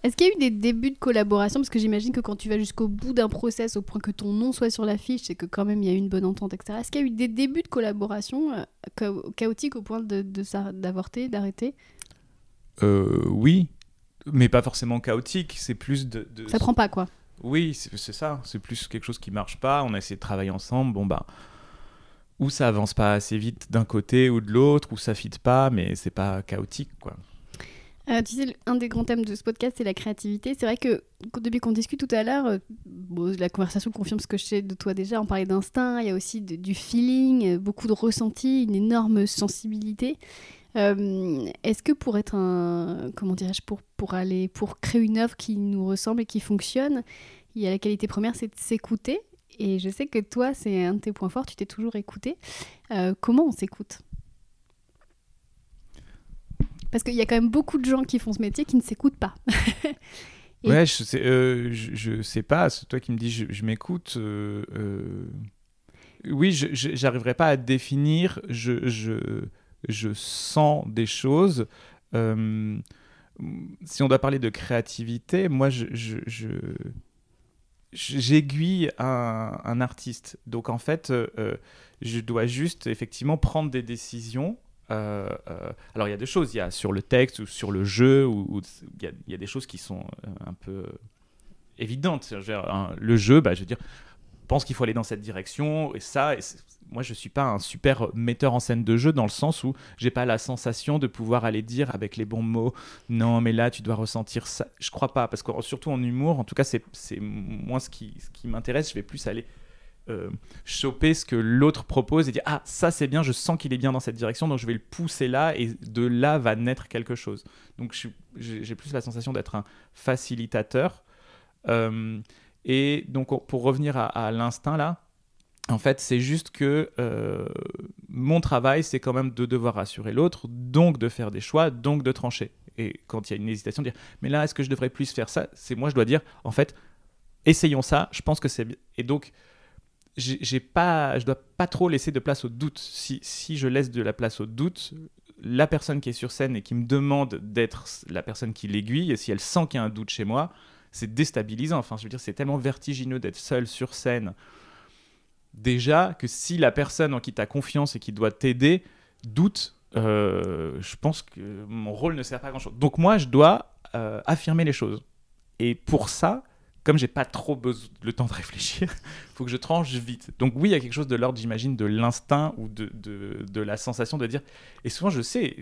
Est-ce qu'il y a eu des débuts de collaboration? Parce que j'imagine que quand tu vas jusqu'au bout d'un process, au point que ton nom soit sur l'affiche, c'est que quand même il y a eu une bonne entente, etc. Est-ce qu'il y a eu des débuts de collaboration euh, chaotiques au point de, d'avorter, d'arrêter? Euh, Oui, mais pas forcément chaotique. C'est plus de, Ça prend pas quoi Oui, c'est, ça. C'est plus quelque chose qui marche pas. On a essayé de travailler ensemble. Bon bah ou ça avance pas assez vite d'un côté ou de l'autre, ou ça fit pas, mais c'est pas chaotique quoi. Euh, tu sais, un des grands thèmes de ce podcast, c'est la créativité. C'est vrai que depuis qu'on discute tout à l'heure, euh, la conversation confirme ce que je sais de toi déjà. On parlait d'instinct, il y a aussi du feeling, beaucoup de ressenti, une énorme sensibilité. Euh, est-ce que pour être un, comment dirais-je, pour, pour aller, pour créer une œuvre qui nous ressemble et qui fonctionne, il y a la qualité première, c'est de s'écouter. Et je sais que toi, c'est un de tes points forts, tu t'es toujours écouté. comment on s'écoute? Parce qu'il y a quand même beaucoup de gens qui font ce métier qui ne s'écoutent pas. Ouais, je sais, euh, je, sais pas. C'est toi qui me dis, je, m'écoute. Euh, euh, oui, je n'arriverai pas à définir. Je, je, sens des choses. si on doit parler de créativité, moi, je, j'aiguille un, un, artiste. Donc en fait, je dois juste effectivement prendre des décisions euh, euh, alors il y a des choses, il y a sur le texte ou sur le jeu, ou il y, a des choses qui sont euh, un peu évidentes. le jeu, bah, je veux dire, pense qu'il faut aller dans cette direction et ça. Moi, je suis pas un super metteur en scène de jeu dans le sens où j'ai pas la sensation de pouvoir aller dire avec les bons mots, non, mais là, tu dois ressentir ça. Je crois pas, parce que surtout en humour, en tout cas, c'est moins ce qui m'intéresse. Je vais plus aller euh, choper ce que l'autre propose et dire ah ça c'est bien je sens qu'il est bien dans cette direction donc je vais le pousser là et de là va naître quelque chose. Donc j'ai plus la sensation d'être un facilitateur. Euh, et donc pour revenir à, l'instinct là en fait c'est juste que euh, mon travail c'est quand même de devoir rassurer l'autre donc de faire des choix donc de trancher. Et quand il y a une hésitation de dire mais là est-ce que je devrais plus faire ça? C'est moi je dois dire en fait essayons ça je pense que c'est bien. Et donc j'ai pas, je dois pas trop laisser de place au doute. Si, si je laisse de la place au doute, la personne qui est sur scène et qui me demande d'être la personne qui l'aiguille, si elle sent qu'il y a un doute chez moi, c'est déstabilisant. Enfin, je veux dire, c'est tellement vertigineux d'être seul sur scène. Déjà, que si la personne en qui tu as confiance et qui doit t'aider doute, euh, je pense que mon rôle ne sert pas à grand chose. Donc, moi, je dois euh, affirmer les choses. Et pour ça, comme j'ai pas trop le temps de réfléchir, faut que je tranche vite. Donc oui, il y a quelque chose de l'ordre, j'imagine, de l'instinct ou de, de, la sensation de dire. Et souvent, je sais,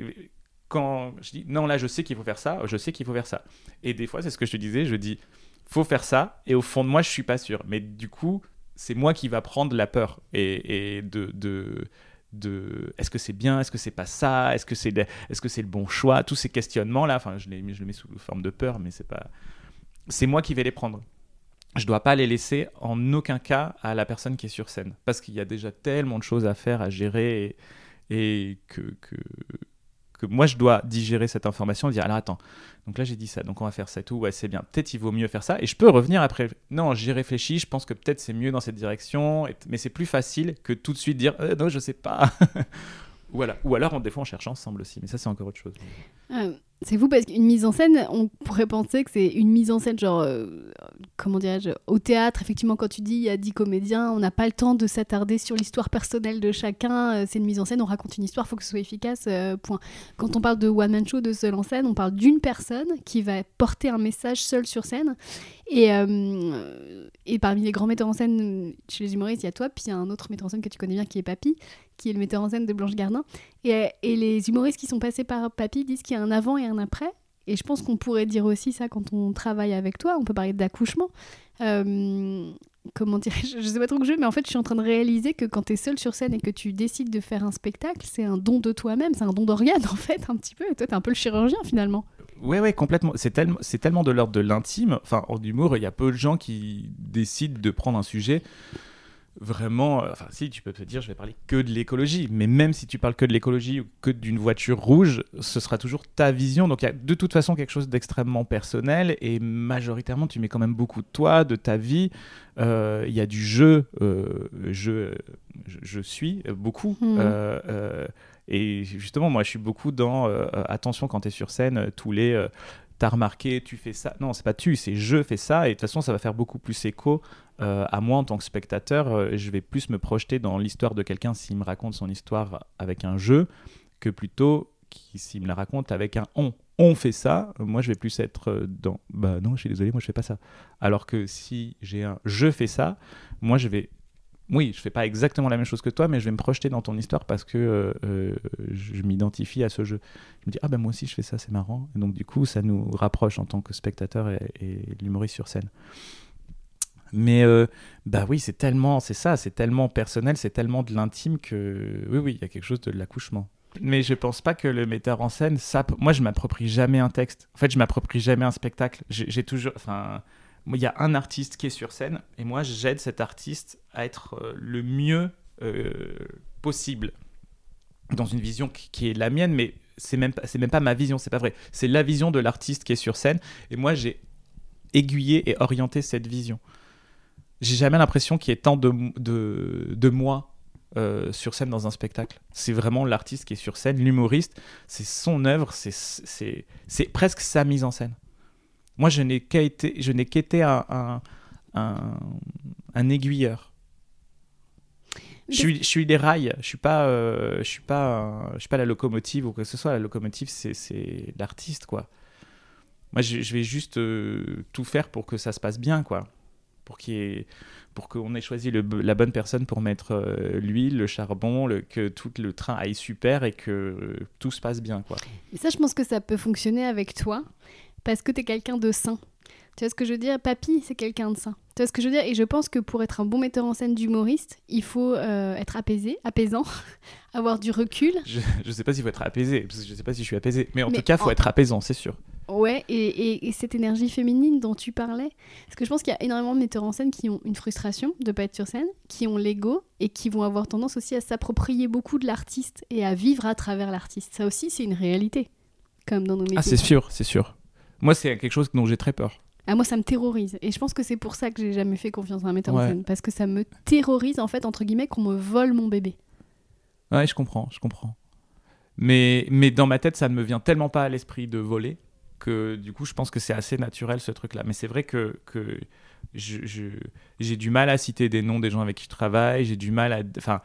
quand je dis non, là, je sais qu'il faut faire ça, je sais qu'il faut faire ça. Et des fois, c'est ce que je te disais, je dis, faut faire ça, et au fond de moi, je suis pas sûr. Mais du coup, c'est moi qui va prendre la peur et, de, de de est-ce que c'est bien, est-ce que c'est pas ça, est-ce que c'est est-ce que c'est le bon choix, tous ces questionnements là, enfin je, les, je le mets sous forme de peur, mais c'est pas c'est moi qui vais les prendre je dois pas les laisser en aucun cas à la personne qui est sur scène. Parce qu'il y a déjà tellement de choses à faire, à gérer et, que, que, que, moi je dois digérer cette information et dire alors attends, donc là j'ai dit ça, donc on va faire ça tout, ouais c'est bien, peut-être il vaut mieux faire ça. Et je peux revenir après. Non, j'y réfléchis, je pense que peut-être c'est mieux dans cette direction, mais c'est plus facile que tout de suite dire euh, non je sais pas. voilà. Ou alors des fois on cherche ensemble aussi, mais ça c'est encore autre chose. Euh, c'est fou parce qu'une mise en scène, on pourrait penser que c'est une mise en scène genre, euh, comment dirais-je, au théâtre, effectivement, quand tu dis il y a 10 comédiens, on n'a pas le temps de s'attarder sur l'histoire personnelle de chacun, euh, c'est une mise en scène, on raconte une histoire, il faut que ce soit efficace, euh, point. Quand on parle de one-man show, de seul en scène, on parle d'une personne qui va porter un message seul sur scène. Et, et parmi les grands metteurs en scène chez les humoristes, il y a toi, puis il y a un autre metteur en scène que tu connais bien qui est Papy, qui est le metteur en scène de Blanche Gardin. Et, les humoristes qui sont passés par Papy disent qu'il y a un avant et un après. Et je pense qu'on pourrait dire aussi ça quand on travaille avec toi. On peut parler d'accouchement. Euh, comment dire je, je sais pas trop que je mais en fait, je suis en train de réaliser que quand tu es seul sur scène et que tu décides de faire un spectacle, c'est un don de toi-même, c'est un don d'organe en fait, un petit peu. Et toi, tu es un peu le chirurgien finalement. Ouais, ouais, complètement. C'est tellement, c'est tellement de l'ordre de l'intime. Enfin, en humour, il y a peu de gens qui décident de prendre un sujet vraiment, euh, enfin si tu peux te dire je vais parler que de l'écologie, mais même si tu parles que de l'écologie ou que d'une voiture rouge, ce sera toujours ta vision. Donc il y a de toute façon quelque chose d'extrêmement personnel et majoritairement tu mets quand même beaucoup de toi, de ta vie. Euh, il y a du jeu, euh, je, je, suis beaucoup. Mmh. et justement, moi je suis beaucoup dans attention quand tu es sur scène, tous les t'as remarqué, tu fais ça. Non, c'est pas tu, c'est je fais ça. Et de toute façon, ça va faire beaucoup plus écho euh, à moi en tant que spectateur. Euh, je vais plus me projeter dans l'histoire de quelqu'un s'il me raconte son histoire avec un jeu que plutôt s'il me la raconte avec un on. On fait ça, moi je vais plus être euh, dans bah non, je suis désolé, moi je fais pas ça. Alors que si j'ai un je fais ça, moi je vais oui, je fais pas exactement la même chose que toi, mais je vais me projeter dans ton histoire parce que euh, euh, je m'identifie à ce jeu. Je me dis, ah ben moi aussi je fais ça, c'est marrant. Et donc du coup, ça nous rapproche en tant que spectateur et, l'humoriste sur scène. Mais euh, bah oui, c'est tellement, c'est ça, c'est tellement personnel, c'est tellement de l'intime que oui, oui, il y a quelque chose de l'accouchement. Mais je pense pas que le metteur en scène, ça, moi je m'approprie jamais un texte. En fait, je m'approprie jamais un spectacle. J'ai toujours, enfin, il y a un artiste qui est sur scène et moi j'aide cet artiste à être euh, le mieux euh, possible dans une vision qui, est la mienne, mais c'est même c'est même pas ma vision, c'est pas vrai. C'est la vision de l'artiste qui est sur scène et moi j'ai aiguillé et orienté cette vision. J'ai jamais l'impression qu'il y ait tant de, de, de moi euh, sur scène dans un spectacle. C'est vraiment l'artiste qui est sur scène, l'humoriste, c'est son œuvre, c'est presque sa mise en scène. Moi, je n'ai qu'été, qu'été un, un, un, aiguilleur. Je suis, je des rails. Je suis euh, suis pas, suis pas la locomotive ou quoi que ce soit. La locomotive, c'est l'artiste, quoi. Moi, je, vais juste euh, tout faire pour que ça se passe bien, quoi. Pour qu'il ait, qu'on ait choisi le, la bonne personne pour mettre euh, l'huile, le charbon, que tout le train aille super et que tout se passe bien, quoi. Et ça, je pense que ça peut fonctionner avec toi parce que tu es quelqu'un de sain. Tu vois ce que je veux dire? Papy, c'est quelqu'un de sain. Tu vois ce que je veux dire? Et je pense que pour être un bon metteur en scène d'humoriste, il faut euh, être apaisé, apaisant, avoir du recul. Je ne sais pas s'il faut être apaisé, parce que je ne sais pas si je suis apaisé. Mais en tout cas, il faut être apaisant, c'est sûr. Ouais, et, et, cette énergie féminine dont tu parlais, parce que je pense qu'il y a énormément de metteurs en scène qui ont une frustration de pas être sur scène, qui ont l'ego et qui vont avoir tendance aussi à s'approprier beaucoup de l'artiste et à vivre à travers l'artiste. Ça aussi, c'est une réalité, comme dans nos métiers. Ah, c'est sûr, c'est sûr. Moi, c'est quelque chose dont j'ai très peur. Ah, moi, ça me terrorise. Et je pense que c'est pour ça que j'ai jamais fait confiance à un metteur en scène. Parce que ça me terrorise, en fait, entre guillemets, qu'on me vole mon bébé. Ouais, je comprends, je comprends. Mais, mais dans ma tête, ça ne me vient tellement pas à l'esprit de voler que du coup, je pense que c'est assez naturel ce truc-là. Mais c'est vrai que, que j'ai je, du mal à citer des noms des gens avec qui je travaille. J'ai du mal à. Enfin,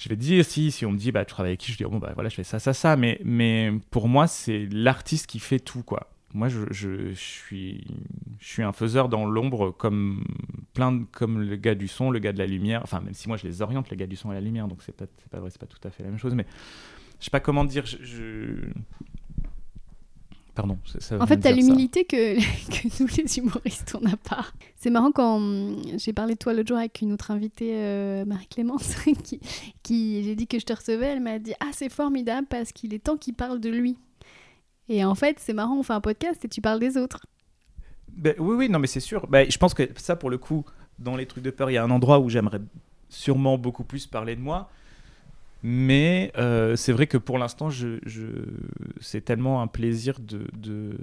je vais dire si, si on me dit, bah, tu travailles avec qui, je dis, bon, bah voilà, je fais ça, ça, ça. Mais, mais pour moi, c'est l'artiste qui fait tout, quoi. Moi, je, je, suis, je un faiseur dans l'ombre comme plein comme le gars du son, le gars de la lumière. Enfin, même si moi, je les oriente, les gars du son et la lumière, donc c'est pas, pas vrai, c'est pas tout à fait la même chose. Mais je sais pas comment dire. Pardon. en fait, tu as l'humilité que, que, nous, les humoristes, on n'a pas. C'est marrant quand hum, j'ai parlé de toi l'autre jour avec une autre invitée, euh, Marie-Clémence, qui, qui j'ai dit que je te recevais. Elle m'a dit Ah, c'est formidable parce qu'il est temps qu'il parle de lui. Et en fait, c'est marrant, on fait un podcast et tu parles des autres. Ben, oui, oui, non, mais c'est sûr. Ben, je pense que ça, pour le coup, dans les trucs de peur, il y a un endroit où j'aimerais sûrement beaucoup plus parler de moi. Mais euh, c'est vrai que pour l'instant, je, c'est tellement un plaisir de,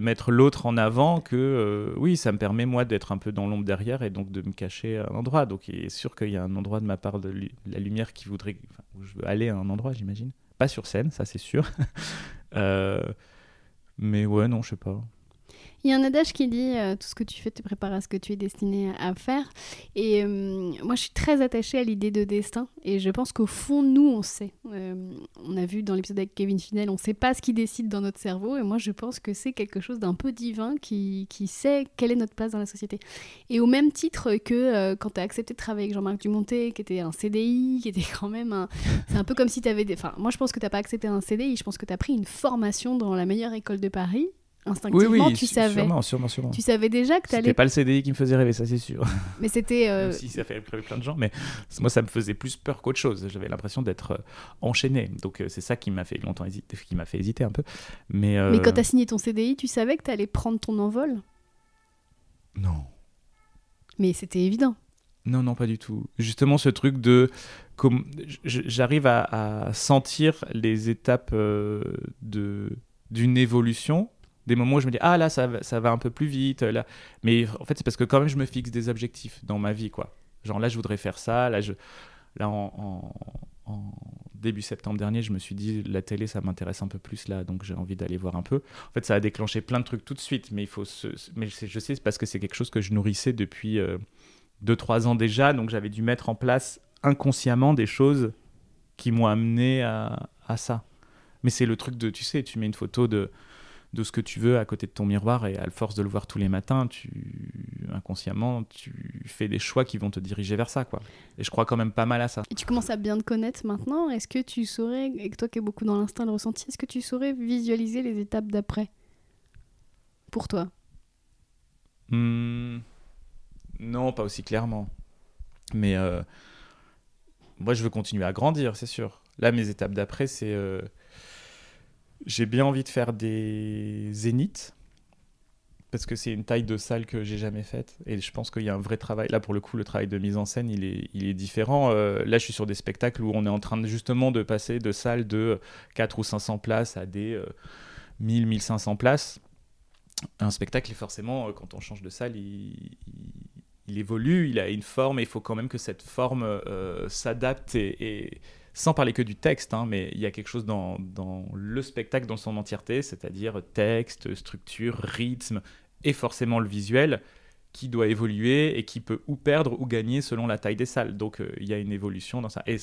mettre l'autre en avant que euh, oui, ça me permet moi d'être un peu dans l'ombre derrière et donc de me cacher à un endroit. Donc il est sûr qu'il y a un endroit de ma part de la lumière qui voudrait, où je veux aller à un endroit, j'imagine. Pas sur scène, ça c'est sûr. euh, mais ouais, non, je sais pas. Il y a un adage qui dit euh, tout ce que tu fais te prépare à ce que tu es destiné à faire. Et euh, moi, je suis très attachée à l'idée de destin. Et je pense qu'au fond, nous, on sait. Euh, on a vu dans l'épisode avec Kevin Finel, on ne sait pas ce qui décide dans notre cerveau. Et moi, je pense que c'est quelque chose d'un peu divin qui, sait quelle est notre place dans la société. Et au même titre que quand tu as accepté de travailler avec Jean-Marc Dumonté, qui était un CDI, qui était quand même un. C'est un peu comme si tu avais des. Enfin, moi, je pense que tu n'as pas accepté un CDI. Je pense que tu as pris une formation dans la meilleure école de Paris instinctivement, oui, oui, tu savais. Sûrement, sûrement, sûrement. Tu savais déjà que tu allais. C'était pas le CDI qui me faisait rêver, ça c'est sûr. Mais c'était. Euh... si ça fait rêver plein de gens, mais moi ça me faisait plus peur qu'autre chose. J'avais l'impression d'être euh, enchaîné. Donc euh, c'est ça qui m'a fait longtemps hésiter, qui m'a fait hésiter un peu. Mais, euh... mais quand tu as signé ton CDI, tu savais que tu allais prendre ton envol? Non. Mais c'était évident. Non, non, pas du tout. Justement, ce truc de. J'arrive à, à, sentir les étapes de d'une évolution des moments où je me dis ah là ça ça va un peu plus vite là. Mais en fait c'est parce que quand même je me fixe des objectifs dans ma vie quoi. Genre là je voudrais faire ça. Là je là en, début septembre dernier je me suis dit la télé ça m'intéresse un peu plus là. Donc j'ai envie d'aller voir un peu. En fait ça a déclenché plein de trucs tout de suite. Mais il faut se, mais je sais parce que c'est quelque chose que je nourrissais depuis 2-3 euh, ans déjà. Donc j'avais dû mettre en place inconsciemment des choses qui m'ont amené à, à ça. Mais c'est le truc de tu sais tu mets une photo de de ce que tu veux à côté de ton miroir et à la force de le voir tous les matins, tu inconsciemment tu fais des choix qui vont te diriger vers ça quoi. Et je crois quand même pas mal à ça. Et tu commences à bien te connaître maintenant. Est-ce que tu saurais, et que toi qui es beaucoup dans l'instinct le ressenti, est-ce que tu saurais visualiser les étapes d'après pour toi? Hmm, non, pas aussi clairement. Mais euh, moi, je veux continuer à grandir, c'est sûr. Là, mes étapes d'après, c'est. euh, j'ai bien envie de faire des zéniths. Parce que c'est une taille de salle que j'ai jamais faite. Et je pense qu'il y a un vrai travail. Là, pour le coup, le travail de mise en scène, il est, il est différent. Euh, là, je suis sur des spectacles où on est en train justement de passer de salles de 4 ou 500 places à des euh, 1000, 1500 places. Un spectacle, forcément, euh, quand on change de salle, il, il- évolue, il a une forme, et il faut quand même que cette forme euh, s'adapte, et sans parler que du texte, hein, mais il y a quelque chose dans, dans le spectacle dans son entièreté, c'est-à-dire texte, structure, rythme, et forcément le visuel, qui doit évoluer et qui peut ou perdre ou gagner selon la taille des salles. Donc euh, il y a une évolution dans ça. Et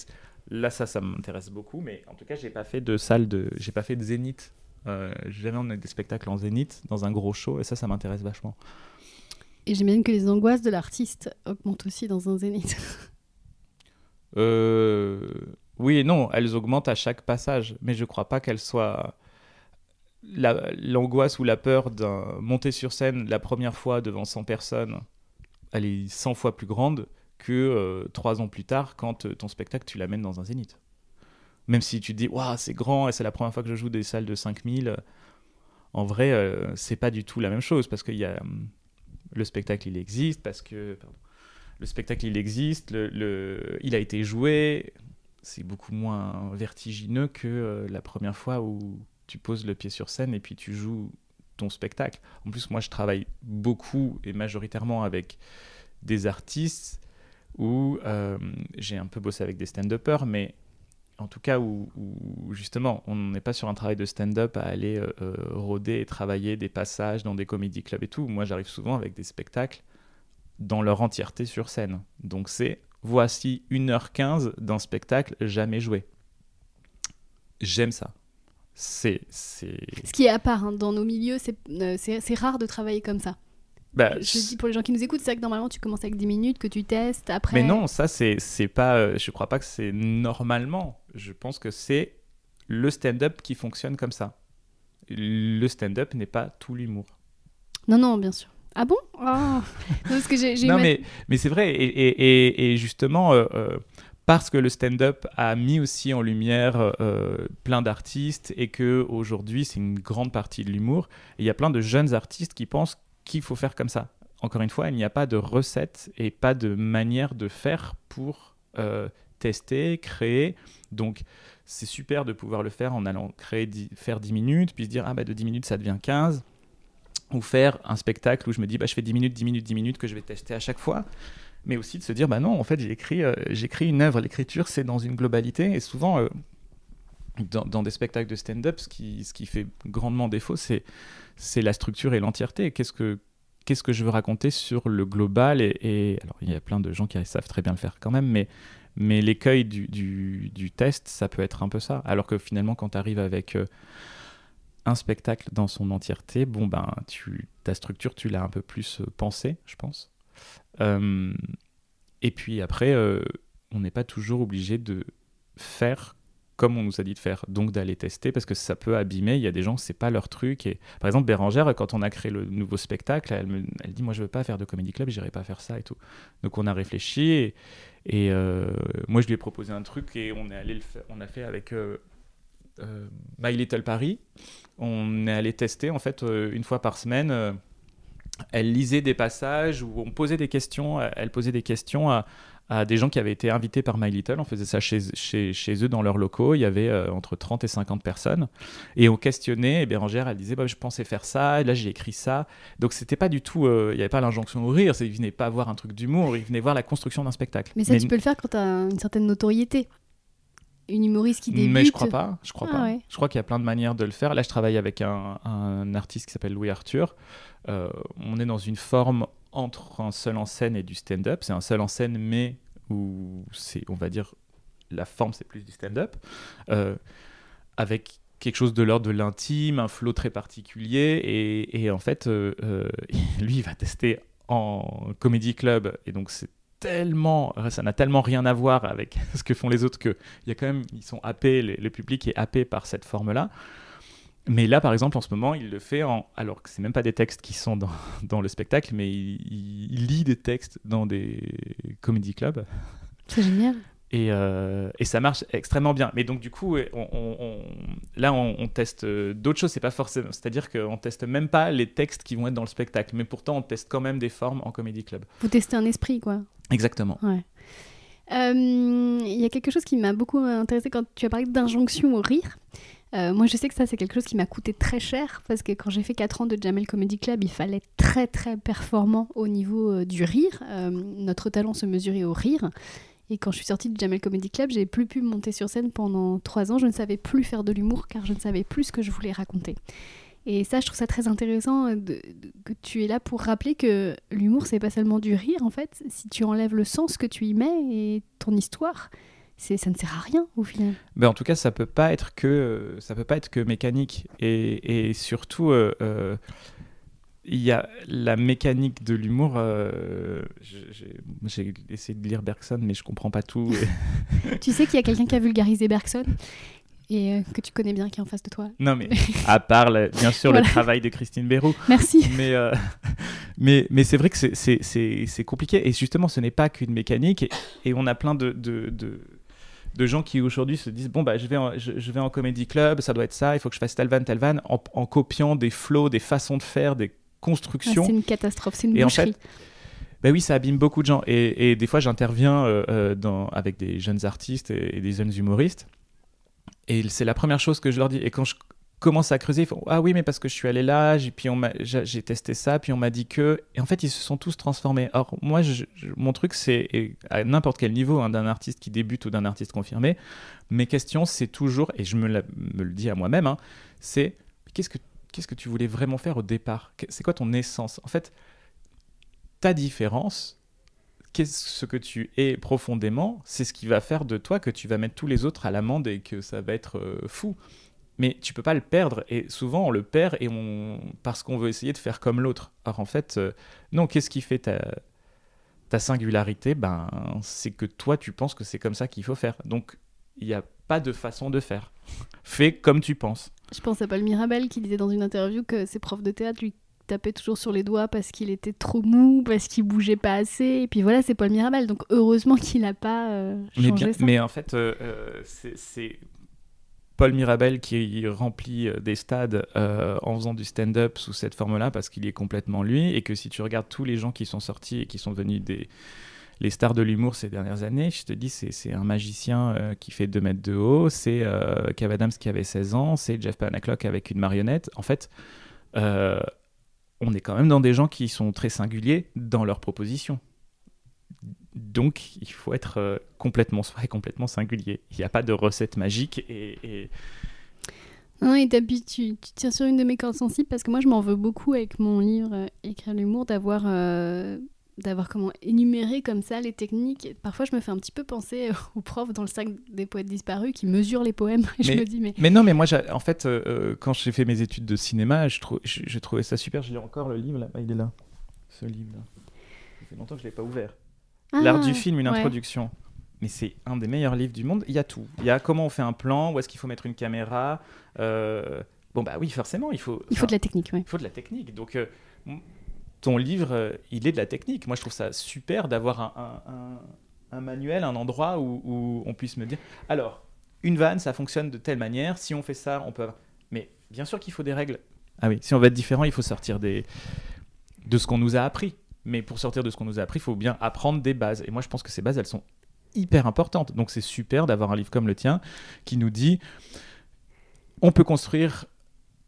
là, ça, ça m'intéresse beaucoup, mais en tout cas, j'ai pas fait de salle de, j'ai pas fait de zénith. Euh, jamais on a des spectacles en zénith dans un gros show, et ça, ça m'intéresse vachement. Et j'imagine que les angoisses de l'artiste augmentent aussi dans un zénith. Euh, oui et non, elles augmentent à chaque passage, mais je crois pas qu'elles soient la- l'angoisse ou la peur d'un monter sur scène la première fois devant 100 personnes, elle est 100 fois plus grande que euh, trois ans plus tard quand euh, ton spectacle tu l'amènes dans un zénith. Même si tu te dis waouh c'est grand et c'est la première fois que je joue des salles de 5000, euh, en vrai euh, c'est pas du tout la même chose parce qu'il y a le spectacle il existe parce que le spectacle il existe, il a été joué, c'est beaucoup moins vertigineux que euh, la première fois où tu poses le pied sur scène et puis tu joues ton spectacle. En plus, moi, je travaille beaucoup et majoritairement avec des artistes où euh, j'ai un peu bossé avec des stand-uppers, mais en tout cas où, justement on n'est pas sur un travail de stand-up à aller euh, rôder et travailler des passages dans des comédie clubs et tout. Moi, j'arrive souvent avec des spectacles dans leur entièreté sur scène. Donc c'est voici 1h15 d'un spectacle jamais joué. J'aime ça. C'est c'est Ce qui est à part hein, dans nos milieux, c'est euh, c'est- c'est rare de travailler comme ça. bah, Je dis pour les gens qui nous écoutent, c'est vrai que normalement tu commences avec 10 minutes, que tu testes, après. Mais non, ça c'est c'est pas. euh, je crois pas que c'est normalement. Je pense que c'est le stand-up qui fonctionne comme ça. Le stand-up n'est pas tout l'humour. Non, non, bien sûr. Ah bon? Oh. Non, Parce que j'ai Non, ma- mais, mais c'est vrai. Et, et- et- et justement, euh, euh, parce que le stand-up a mis aussi en lumière euh, plein d'artistes et que aujourd'hui c'est une grande partie de l'humour, il y a plein de jeunes artistes qui pensent qu'il faut faire comme ça. Encore une fois, il n'y a pas de recette et pas de manière de faire pour euh, tester, créer. Donc, c'est super de pouvoir le faire en allant créer, faire 10 minutes, puis se dire, ah bah de 10 minutes, ça devient 15 ou faire un spectacle où je me dis bah, je fais 10 minutes, 10 minutes, 10 minutes que je vais tester à chaque fois, mais aussi de se dire bah non, en fait j'ai écrit, euh, j'écris une œuvre, l'écriture c'est dans une globalité. Et souvent euh, dans, des spectacles de stand-up, ce qui, ce qui fait grandement défaut c'est, c'est la structure et l'entièreté. Qu'est-ce que, qu'est-ce que je veux raconter sur le global et, alors il y a plein de gens qui savent très bien le faire quand même, mais, mais l'écueil du, du, du test ça peut être un peu ça, alors que finalement quand tu arrives avec euh, un spectacle dans son entièreté, bon ben, tu, ta structure, tu l'as un peu plus euh, pensée, je pense. Euh, et puis après, euh, on n'est pas toujours obligé de faire comme on nous a dit de faire, donc d'aller tester parce que ça peut abîmer. Il y a des gens, c'est pas leur truc. Et par exemple, Bérangère, quand on a créé le nouveau spectacle, elle, me, elle dit moi je veux pas faire de comédie club, j'irai pas faire ça et tout. Donc on a réfléchi et, moi je lui ai proposé un truc et on est allé le faire, on a fait avec My Little Paris. On est allé tester en fait euh, une fois par semaine. euh, elle lisait des passages où on posait des questions. euh, Elle posait des questions à, à des gens qui avaient été invités par My Little. On faisait ça chez, chez, chez eux dans leurs locaux. Il y avait euh, entre 30 et 50 personnes. Et on questionnait. Et Bérangère, elle disait bah, Je pensais faire ça. Et là, j'ai écrit ça. Donc, c'était pas du tout. euh, Il n'y avait pas l'injonction au rire. c'est- Ils venaient pas voir un truc d'humour. Ils venaient voir la construction d'un spectacle. Mais ça, tu peux le faire quand tu as une certaine notoriété. Une humoriste qui débute. Mais je crois pas. Je crois Ah pas. ouais. Je crois qu'il y a plein de manières de le faire. Là, je travaille avec un, un artiste qui s'appelle Louis Arthur. Euh, on est dans une forme entre un seul en scène et du stand-up. C'est un seul en scène, mais où c'est, on va dire, la forme c'est plus du stand-up, euh, avec quelque chose de l'ordre de l'intime, un flow très particulier. Et, et en fait, euh, euh, lui, il va tester en comédie club. Et donc, c'est tellement, ça n'a tellement rien à voir avec ce que font les autres que il y a quand même, ils sont happés, le public est happé par cette forme-là. Mais là, par exemple, en ce moment, il le fait en. Alors que c'est même pas des textes qui sont dans, dans le spectacle, mais il, il, lit des textes dans des comédie clubs. C'est génial. Et, euh, et, ça marche extrêmement bien. Mais donc, du coup, on, on, là, on, on teste d'autres choses. C'est pas forcément. C'est-à-dire qu'on teste même pas les textes qui vont être dans le spectacle. Mais pourtant, on teste quand même des formes en comédie club. Vous testez un esprit, quoi. Exactement. Ouais. Euh, Il y a quelque chose qui m'a beaucoup intéressé quand tu as parlé d'injonction au rire. Euh, moi, je sais que ça, c'est quelque chose qui m'a coûté très cher parce que quand j'ai fait 4 ans de Jamel Comedy Club, il fallait être très, très performant au niveau euh, du rire. Euh, notre talent se mesurait au rire. Et quand je suis sortie de Jamel Comedy Club, j'ai plus pu monter sur scène pendant 3 ans. Je ne savais plus faire de l'humour car je ne savais plus ce que je voulais raconter. Et ça, je trouve ça très intéressant de, que tu es là pour rappeler que l'humour, c'est pas seulement du rire, en fait. Si tu enlèves le sens que tu y mets et ton histoire, ça ne sert à rien au final. Ben en tout cas, ça peut pas être que ça peut pas être que mécanique et, surtout euh, euh, il y a la mécanique de l'humour. Euh, J'ai essayé de lire Bergson, mais je comprends pas tout. Et... tu sais qu'il y a quelqu'un qui a vulgarisé Bergson et euh, que tu connais bien qui est en face de toi. Non, mais à part, le, bien sûr, voilà. le travail de Christine Béroux. Merci. Mais, euh, mais, mais c'est vrai que c'est compliqué. Et justement, ce n'est pas qu'une mécanique. Et, et, on a plein de, de, de, de gens qui aujourd'hui se disent Bon, bah, je vais, en, je, je, vais en comédie club, ça doit être ça, il faut que je fasse tel van, tel van, en, en copiant des flots, des façons de faire, des constructions. Ah, c'est une catastrophe, c'est une et boucherie. En fait, ben oui, ça abîme beaucoup de gens. Et, et des fois, j'interviens euh, dans, avec des jeunes artistes et, et des jeunes humoristes. Et c'est la première chose que je leur dis. Et quand je commence à creuser, ils font Ah oui, mais parce que je suis allé là, puis j'ai testé ça, puis on m'a dit que. Et en fait, ils se sont tous transformés. Or, moi, je, je, mon truc, c'est à n'importe quel niveau, hein, d'un artiste qui débute ou d'un artiste confirmé, mes questions, c'est toujours, et je me, la, me le dis à moi-même, hein, c'est qu'est-ce que, qu'est-ce que tu voulais vraiment faire au départ C'est quoi ton essence? En fait, ta différence, qu'est-ce que tu es profondément, c'est ce qui va faire de toi que tu vas mettre tous les autres à l'amende et que ça va être euh, fou. Mais tu peux pas le perdre et souvent on le perd et on parce qu'on veut essayer de faire comme l'autre. Alors en fait, euh, non. Qu'est-ce qui fait ta ta singularité? Ben, c'est que toi tu penses que c'est comme ça qu'il faut faire. Donc il n'y a pas de façon de faire. Fais comme tu penses. Je pense à Paul Mirabel qui disait dans une interview que ses profs de théâtre lui tapait toujours sur les doigts parce qu'il était trop mou, parce qu'il bougeait pas assez. Et puis voilà, c'est Paul Mirabel. Donc heureusement qu'il n'a pas euh, changé mais, bien, ça. mais en fait, euh, c'est Paul Mirabel qui remplit des stades euh, en faisant du stand-up sous cette forme-là parce qu'il est complètement lui. Et que si tu regardes tous les gens qui sont sortis et qui sont devenus des les stars de l'humour ces dernières années, je te dis, c'est un magicien euh, qui fait 2 mètres de haut, c'est euh, Adams qui avait 16 ans, c'est Jeff Panaclock avec une marionnette. En fait, euh, on est quand même dans des gens qui sont très singuliers dans leurs propositions. Donc, il faut être euh, complètement soi et complètement singulier. Il n'y a pas de recette magique et. et... Non, et tu, tu, tiens sur une de mes cordes sensibles parce que moi, je m'en veux beaucoup avec mon livre Écrire l'humour d'avoir. D'avoir comment énuméré comme ça les techniques. Parfois, je me fais un petit peu penser aux profs dans le sac des poètes disparus qui mesurent les poèmes. Et mais, je me dis, mais... mais non, mais moi, en fait, euh, quand j'ai fait mes études de cinéma, je, trou je, je trouvais ça super. Lis encore le livre, là. Ah, il est là. Ce livre-là. Ça fait longtemps que je ne l'ai pas ouvert. Ah, L'art du film, une ouais. introduction. Mais c'est un des meilleurs livres du monde. Il y a tout. Il y a comment on fait un plan, où est-ce qu'il faut mettre une caméra. Euh... Bon, bah oui, forcément, il faut. Il faut de la technique, oui. Il faut de la technique. Donc, euh, livre, euh, il est de la technique. Moi, je trouve ça super d'avoir un, manuel, un endroit où, où, on puisse me dire alors, une vanne, ça fonctionne de telle manière. Si on fait ça, on peut. Mais bien sûr qu'il faut des règles. Ah oui, si on veut être différent, il faut sortir des... de ce qu'on nous a appris. Mais pour sortir de ce qu'on nous a appris, il faut bien apprendre des bases. Et moi, je pense que ces bases, elles sont hyper importantes. Donc, c'est super d'avoir un livre comme le tien qui nous dit on peut construire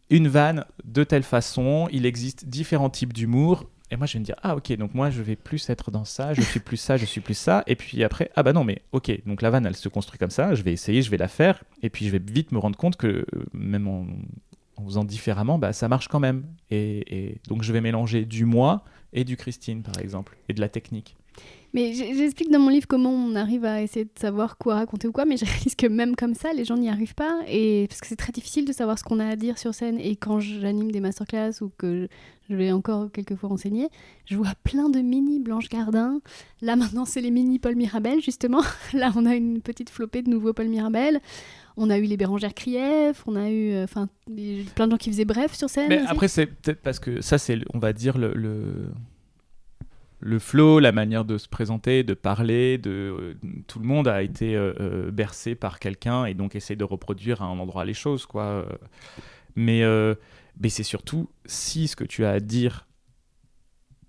une vanne de telle façon, il existe différents types d'humour. Et moi, je vais me dire, ah ok, donc moi, je vais plus être dans ça, je suis plus ça, je suis plus ça. Et puis après, ah bah non, mais ok, donc la vanne, elle se construit comme ça, je vais essayer, je vais la faire. Et puis je vais vite me rendre compte que même en, en faisant différemment, bah, ça marche quand même. Et, donc je vais mélanger du moi et du Christine, par exemple, et de la technique. Mais j'explique dans mon livre comment on arrive à essayer de savoir quoi raconter ou quoi, mais je réalise que même comme ça, les gens n'y arrivent pas. Et parce que c'est très difficile de savoir ce qu'on a à dire sur scène. Et quand j'anime des masterclass ou que je vais encore quelquefois enseigner, je vois plein de mini Blanche Gardin. Là maintenant, c'est les mini Paul Mirabel, justement. Là, on a une petite flopée de nouveaux Paul Mirabel. On a eu les Bérangère Krief, on a eu euh, enfin plein de gens qui faisaient bref sur scène. Mais après, c'est peut-être parce que ça, c'est, on va dire, le le flow, la manière de se présenter, de parler, de euh, tout le monde a été euh, euh, bercé par quelqu'un et donc essaie de reproduire à un endroit les choses quoi. Mais, mais c'est surtout si ce que tu as à dire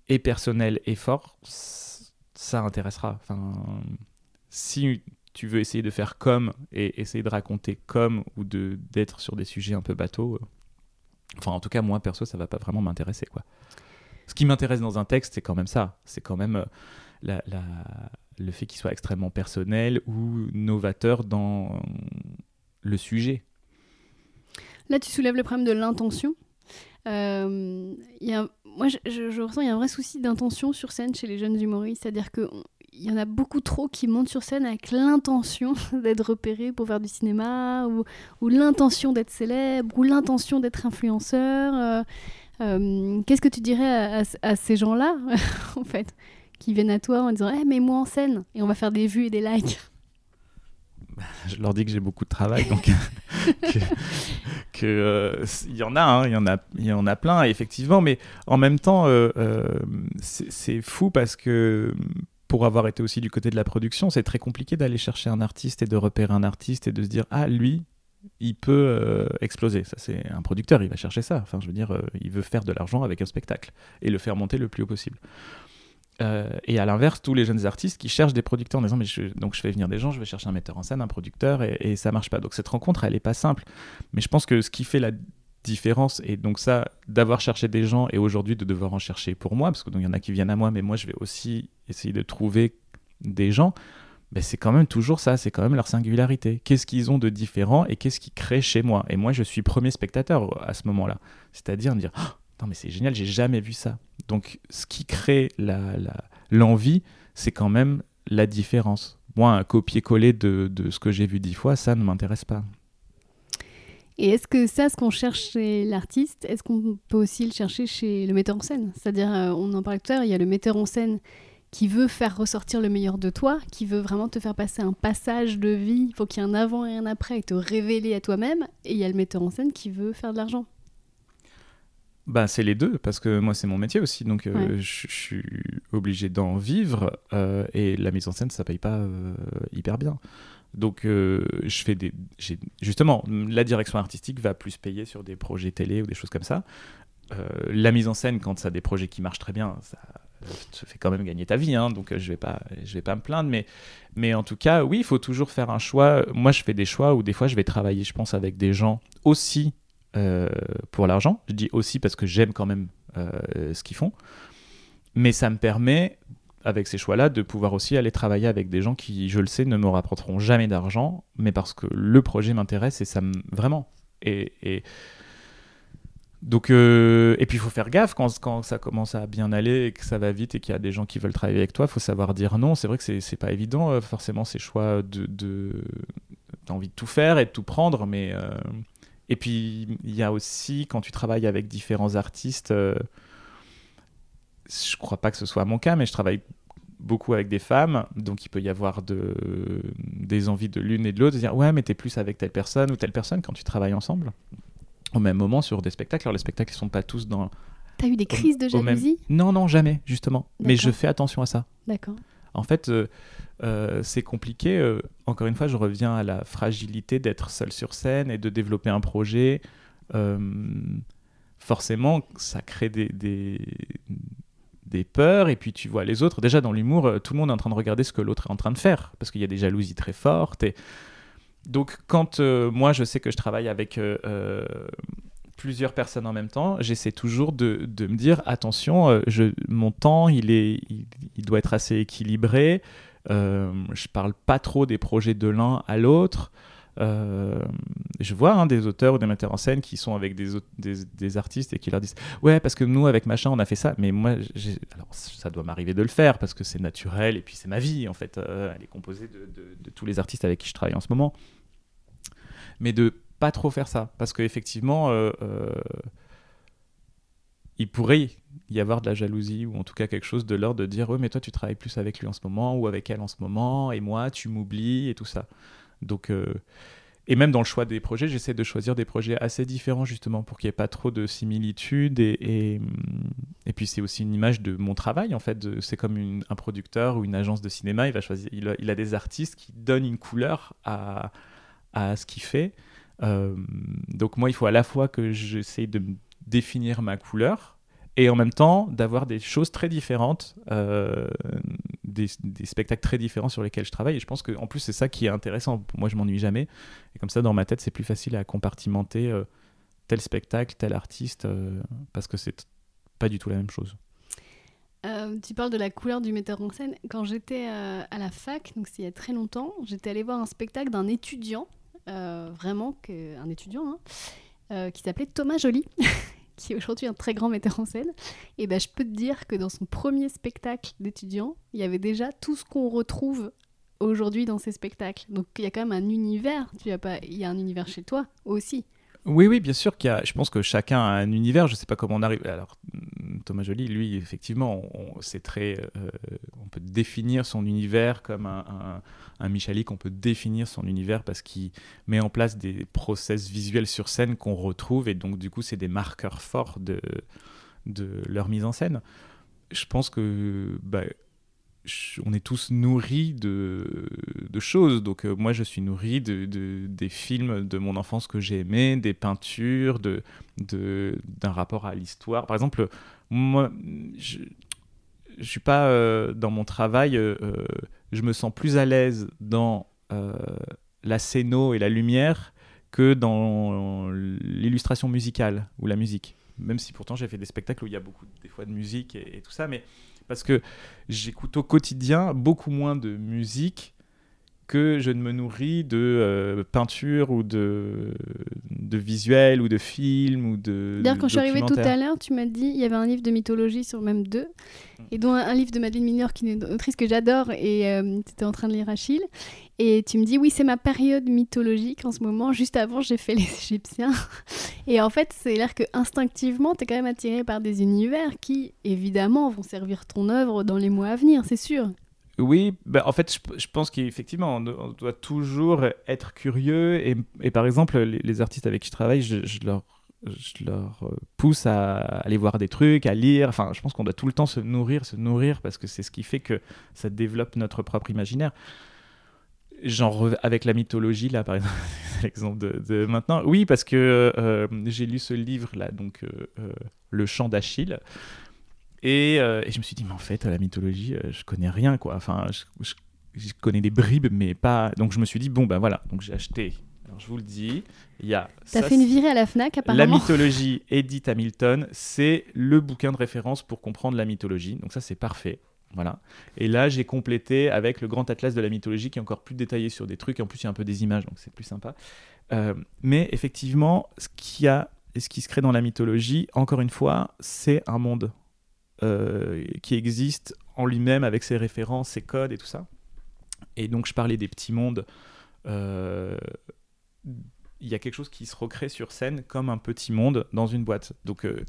est personnel et fort, ça intéressera. Enfin, si tu veux essayer de faire comme et essayer de raconter comme ou de d'être sur des sujets un peu bateaux, enfin en tout cas moi perso ça va pas vraiment m'intéresser quoi ce qui m'intéresse dans un texte, c'est quand même ça. C'est quand même euh, le fait qu'il soit extrêmement personnel ou novateur dans le sujet. Là, tu soulèves le problème de l'intention. Euh, moi, je, ressens qu'il y a un vrai souci d'intention sur scène chez les jeunes humoristes. C'est-à-dire qu'il y en a beaucoup trop qui montent sur scène avec l'intention d'être repérés pour faire du cinéma, ou, l'intention d'être célèbre, ou l'intention d'être influenceur. Euh, euh, qu'est-ce que tu dirais à, ces gens-là, en fait, qui viennent à toi en disant hey, mets-moi en scène et on va faire des vues et des likes. Je leur dis que j'ai beaucoup de travail, donc euh, y en a, hein, il y en a, il y en a plein effectivement, mais en même temps, euh, c'est fou parce que pour avoir été aussi du côté de la production, c'est très compliqué d'aller chercher un artiste et de repérer un artiste et de se dire ah lui, il peut euh, exploser. Ça, c'est un producteur, il va chercher ça. Enfin, je veux dire, euh, il veut faire de l'argent avec un spectacle et le faire monter le plus haut possible. Euh, et à l'inverse, tous les jeunes artistes qui cherchent des producteurs en disant mais je, donc je fais venir des gens, je vais chercher un metteur en scène, un producteur et, et ça marche pas. Donc cette rencontre, elle est pas simple. Mais je pense que ce qui fait la différence et donc ça d'avoir cherché des gens et aujourd'hui de devoir en chercher pour moi parce que donc il y en a qui viennent à moi mais moi je vais aussi essayer de trouver des gens ben c'est quand même toujours ça, c'est quand même leur singularité. Qu'est-ce qu'ils ont de différent et qu'est-ce qu'ils créent chez moi? Et moi, je suis premier spectateur à ce moment-là. C'est-à-dire dire oh, Non, mais c'est génial, j'ai jamais vu ça. Donc, ce qui crée l'envie, c'est quand même la différence. Moi, un copier-coller de, de, ce que j'ai vu dix fois, ça ne m'intéresse pas. Et est-ce que ça, ce qu'on cherche chez l'artiste, est-ce qu'on peut aussi le chercher chez le metteur en scène? C'est-à-dire, euh, on en parlait tout à l'heure, il y a le metteur en scène qui veut faire ressortir le meilleur de toi, qui veut vraiment te faire passer un passage de vie, il faut qu'il y ait un avant et un après et te révéler à toi-même, et il y a le metteur en scène qui veut faire de l'argent. Bah, c'est les deux, parce que moi, c'est mon métier aussi, donc euh, je, suis obligé d'en vivre, euh, et la mise en scène, ça paye pas euh, hyper bien. Donc, je fais des. Justement, la direction artistique va plus payer sur des projets télé ou des choses comme ça. la mise en scène, quand ça a des projets qui marchent très bien, ça, te fait quand même gagner ta vie, hein, donc euh, je vais vais pas me plaindre, mais, mais en tout cas, oui, il faut toujours faire un choix. Moi, je fais des choix où des fois, je vais travailler, je pense, avec des gens aussi euh, pour l'argent. Je dis aussi parce que j'aime quand même euh, ce qu'ils font, mais ça me permet, avec ces choix-là, de pouvoir aussi aller travailler avec des gens qui, je le sais, ne me rapporteront jamais d'argent, mais parce que le projet m'intéresse et ça me vraiment. Et donc, euh, et puis il faut faire gaffe quand, quand, ça commence à bien aller et que ça va vite et qu'il y a des gens qui veulent travailler avec toi, il faut savoir dire non. C'est vrai que c'est pas évident, euh, forcément, ces choix de. de... T'as envie de tout faire et de tout prendre, mais. Euh, et puis il y a aussi, quand tu travailles avec différents artistes, je crois pas que ce soit mon cas, mais je travaille beaucoup avec des femmes, donc il peut y avoir de, des envies de l'une et de l'autre, de dire ouais, mais t'es plus avec telle personne ou telle personne quand tu travailles ensemble au même moment sur des spectacles. Alors les spectacles ne sont pas tous dans... T'as eu des crises de jalousie? Non, non, jamais, justement. Mais je fais attention à ça. D'accord. En fait, euh, euh, c'est compliqué. Euh, encore une fois, je reviens à la fragilité d'être seul sur scène et de développer un projet. forcément, ça crée des, des, des, peurs. Et puis, tu vois les autres. Déjà, dans l'humour, tout le monde est en train de regarder ce que l'autre est en train de faire. Parce qu'il y a des jalousies très fortes. Et donc, quand euh, moi, je sais que je travaille avec euh, euh, plusieurs personnes en même temps, j'essaie toujours de, me dire attention, mon temps, il, est, il, doit être assez équilibré. je parle pas trop des projets de l'un à l'autre. je vois hein, des auteurs ou des metteurs en scène qui sont avec des, artistes et qui leur disent ouais parce que nous avec machin on a fait ça mais moi alors ça doit m'arriver de le faire parce que c'est naturel et puis c'est ma vie en fait elle est composée de, de, tous les artistes avec qui je travaille en ce moment mais de pas trop faire ça parce qu'effectivement euh, il pourrait y avoir de la jalousie ou en tout cas quelque chose de l'ordre de dire mais toi tu travailles plus avec lui en ce moment ou avec elle en ce moment et moi tu m'oublies et tout ça donc, euh, et même dans le choix des projets, j'essaie de choisir des projets assez différents justement pour qu'il n'y ait pas trop de similitudes. Et, et, et puis c'est aussi une image de mon travail en fait. C'est comme un producteur ou une agence de cinéma, il va choisir, il a des artistes qui donnent une couleur à, à ce qu'il fait. Euh, donc moi, il faut à la fois que j'essaie de définir ma couleur et en même temps d'avoir des choses très différentes, euh, des, spectacles très différents sur lesquels je travaille. Et je pense qu'en plus, c'est ça qui est intéressant. Moi, je m'ennuie jamais. Et comme ça, dans ma tête, c'est plus facile à compartimenter euh, tel spectacle, tel artiste, parce que c'est pas du tout la même chose. tu parles de la couleur du metteur en scène. Quand j'étais à la fac, donc il y a très longtemps, j'étais allée voir un spectacle d'un étudiant, vraiment que, un étudiant, hein, qui s'appelait Thomas Joly. qui est aujourd'hui un très grand metteur en scène, et ben, je peux te dire que dans son premier spectacle d'étudiant, il y avait déjà tout ce qu'on retrouve aujourd'hui dans ces spectacles. Donc il y a quand même un univers, tu as pas, il y a un univers chez toi aussi. Oui, oui, bien sûr qu'il y a. Je pense que chacun a un univers. Je ne sais pas comment on arrive. Alors, Thomas Joly, lui, effectivement, c'est très. Euh, on peut définir son univers comme un Michalik. On peut définir son univers parce qu'il met en place des process visuels sur scène qu'on retrouve et donc du coup, c'est des marqueurs forts de de leur mise en scène. Je pense que bah, on est tous nourris de, choses. Donc euh, moi, je suis nourri de, des films de mon enfance que j'ai aimés, des peintures, de, d'un rapport à l'histoire. Par exemple, moi, je ne suis pas euh, dans mon travail, euh, je me sens plus à l'aise dans la scéno et la lumière que dans l'illustration musicale ou la musique. Même si pourtant j'ai fait des spectacles où il y a beaucoup des fois de musique et, et tout ça, mais parce que j'écoute au quotidien beaucoup moins de musique que je ne me nourris de euh, peinture ou de, de visuels ou de films ou de. D'ailleurs, quand je suis arrivée tout à l'heure, tu m'as dit il y avait un livre de mythologie sur même deux, et dont un, livre de Madeleine Mineur, qui est une autrice que j'adore, et euh, tu étais en train de lire Achille. Et tu me dis oui, c'est ma période mythologique en ce moment. Juste avant, j'ai fait les Égyptiens. Et en fait, c'est l'air que instinctivement, tu es quand même attiré par des univers qui, évidemment, vont servir ton œuvre dans les mois à venir, c'est sûr. Oui, bah, en fait, je, pense qu'effectivement, on, doit toujours être curieux. Et, par exemple, les, artistes avec qui je travaille, je, leur, euh, pousse à aller voir des trucs, à lire. Enfin, je pense qu'on doit tout le temps se nourrir, se nourrir, parce que c'est ce qui fait que ça développe notre propre imaginaire. Genre avec la mythologie, là, par exemple, l'exemple de, maintenant. Oui, parce que euh, j'ai lu ce livre-là, donc euh, Le chant d'Achille. Euh, et, je me suis dit, mais en fait, à la mythologie, euh, je connais rien, quoi. Enfin, je, connais des bribes, mais pas. Donc je me suis dit, bon, ben voilà. Donc j'ai acheté. Alors je vous le dis, il y a. T'as fait une virée à la Fnac, apparemment. La mythologie Edith Hamilton, c'est le bouquin de référence pour comprendre la mythologie. Donc ça, c'est parfait. Voilà. Et là, j'ai complété avec le grand atlas de la mythologie qui est encore plus détaillé sur des trucs. En plus, il y a un peu des images, donc c'est plus sympa. Euh, mais effectivement, ce qui a et ce qui se crée dans la mythologie, encore une fois, c'est un monde. Euh, qui existe en lui-même avec ses références, ses codes et tout ça. Et donc je parlais des petits mondes. Euh, il y a quelque chose qui se recrée sur scène comme un petit monde dans une boîte. Donc euh,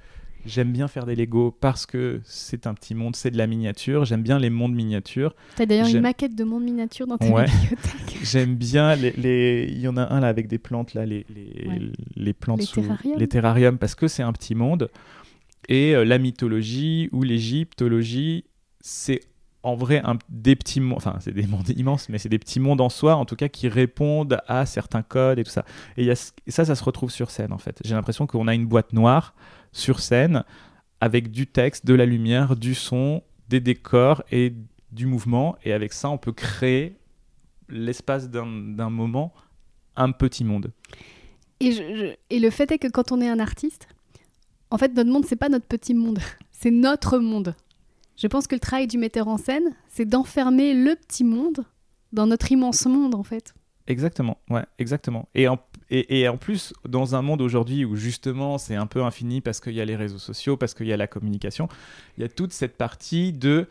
j'aime bien faire des Lego parce que c'est un petit monde, c'est de la miniature. J'aime bien les mondes miniatures. Tu as d'ailleurs une maquette de monde miniature dans tes bibliothèques. J'aime bien les, Il y en a un là avec des plantes, là, les, les, les plantes les sous terrariums. les terrariums parce que c'est un petit monde. Et euh, la mythologie ou l'égyptologie, c'est en vrai un, des petits mondes, enfin c'est des mondes immenses, mais c'est des petits mondes en soi, en tout cas, qui répondent à certains codes et tout ça. Et, ça, ça se retrouve sur scène en fait. J'ai l'impression qu'on a une boîte noire sur scène avec du texte, de la lumière, du son, des décors et du mouvement. Et avec ça, on peut créer l'espace d'un moment, un petit monde. Et le fait est que quand on est un artiste, en fait, notre monde, c'est pas notre petit monde, c'est notre monde. Je pense que le travail du metteur en scène, c'est d'enfermer le petit monde dans notre immense monde, en fait. Exactement, ouais, exactement. Et en, et, et en plus, dans un monde aujourd'hui où justement c'est un peu infini parce qu'il y a les réseaux sociaux, parce qu'il y a la communication, il y a toute cette partie de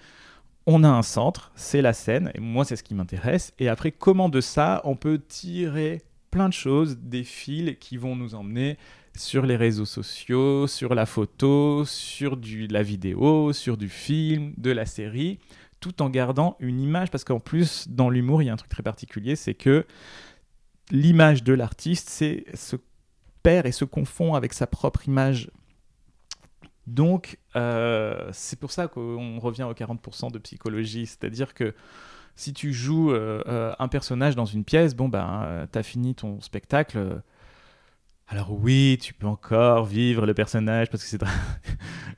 on a un centre, c'est la scène, et moi c'est ce qui m'intéresse, et après comment de ça on peut tirer plein de choses, des fils qui vont nous emmener sur les réseaux sociaux, sur la photo, sur du, la vidéo, sur du film, de la série, tout en gardant une image, parce qu'en plus, dans l'humour, il y a un truc très particulier, c'est que l'image de l'artiste se perd et se confond avec sa propre image. Donc, euh, c'est pour ça qu'on revient aux 40% de psychologie, c'est-à-dire que si tu joues euh, euh, un personnage dans une pièce, bon ben, t'as fini ton spectacle. Alors oui, tu peux encore vivre le personnage parce que c'est,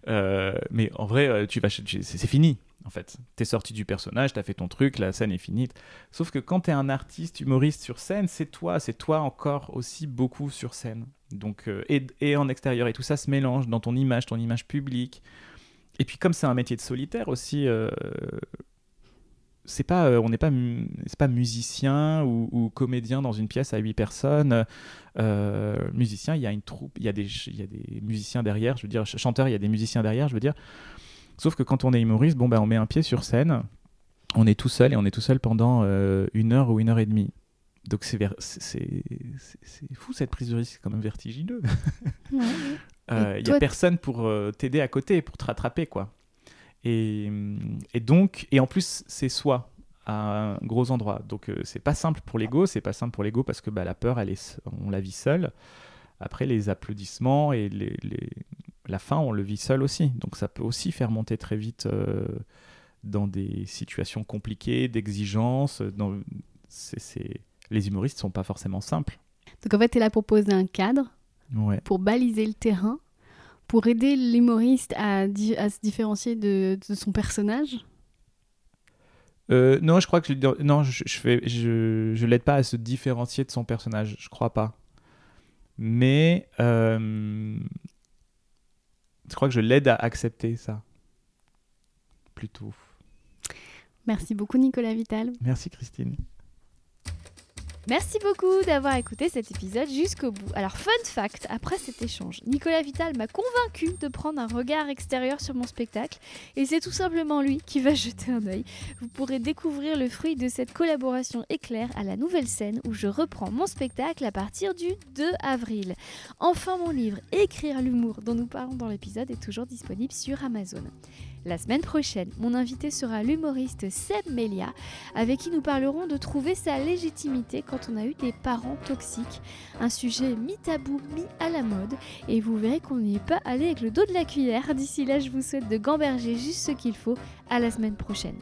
mais en vrai, tu vas, c'est fini en fait. T'es sorti du personnage, t'as fait ton truc, la scène est finie. Sauf que quand t'es un artiste humoriste sur scène, c'est toi, c'est toi encore aussi beaucoup sur scène. Donc, euh, et, en extérieur, et tout ça se mélange dans ton image, ton image publique. Et puis comme c'est un métier de solitaire aussi, euh, c'est pas, euh, on n'est pas, c'est pas musicien ou, comédien dans une pièce à huit personnes. musicien, il y a une troupe, il y a des, il y a des musiciens derrière. Je veux dire, chanteur, il y a des musiciens derrière. Je veux dire. Sauf que quand on est humoriste, bon, ben, on met un pied sur scène, on est tout seul et on est tout seul pendant euh, une heure ou une heure et demie. Donc c'est fou cette prise de risque, c'est quand même vertigineux. Il n'y a personne pour euh, t'aider à côté, pour te rattraper, quoi. Et, et donc, et en plus, c'est soi à un gros endroit. Donc euh, c'est pas simple pour l'ego, c'est pas simple pour l'ego parce que bah, la peur, elle est, on la vit seule. Après, les applaudissements et les, la fin, on le vit seul aussi. Donc ça peut aussi faire monter très vite euh, dans des situations compliquées, d'exigence. Les humoristes sont pas forcément simples. Donc en fait, tu es là pour poser un cadre, pour baliser le terrain, pour aider l'humoriste à, se différencier de, son personnage? Euh, non, je crois que je, non, je, fais, je, je l'aide pas à se différencier de son personnage. Je crois pas. Mais euh, je crois que je l'aide à accepter ça. Plutôt. Merci beaucoup Nicolas Vital. Merci Christine. Merci beaucoup d'avoir écouté cet épisode jusqu'au bout. Alors, fun fact, après cet échange, Nicolas Vital m'a convaincu de prendre un regard extérieur sur mon spectacle et c'est tout simplement lui qui va jeter un œil. Vous pourrez découvrir le fruit de cette collaboration éclair à la nouvelle scène où je reprends mon spectacle à partir du 2 avril. Enfin, mon livre Écrire l'humour dont nous parlons dans l'épisode est toujours disponible sur Amazon. La semaine prochaine, mon invité sera l'humoriste Seb Melia, avec qui nous parlerons de trouver sa légitimité quand on a eu des parents toxiques. Un sujet mi-tabou, mi-à la mode, et vous verrez qu'on n'y est pas allé avec le dos de la cuillère. D'ici là, je vous souhaite de gamberger juste ce qu'il faut. À la semaine prochaine.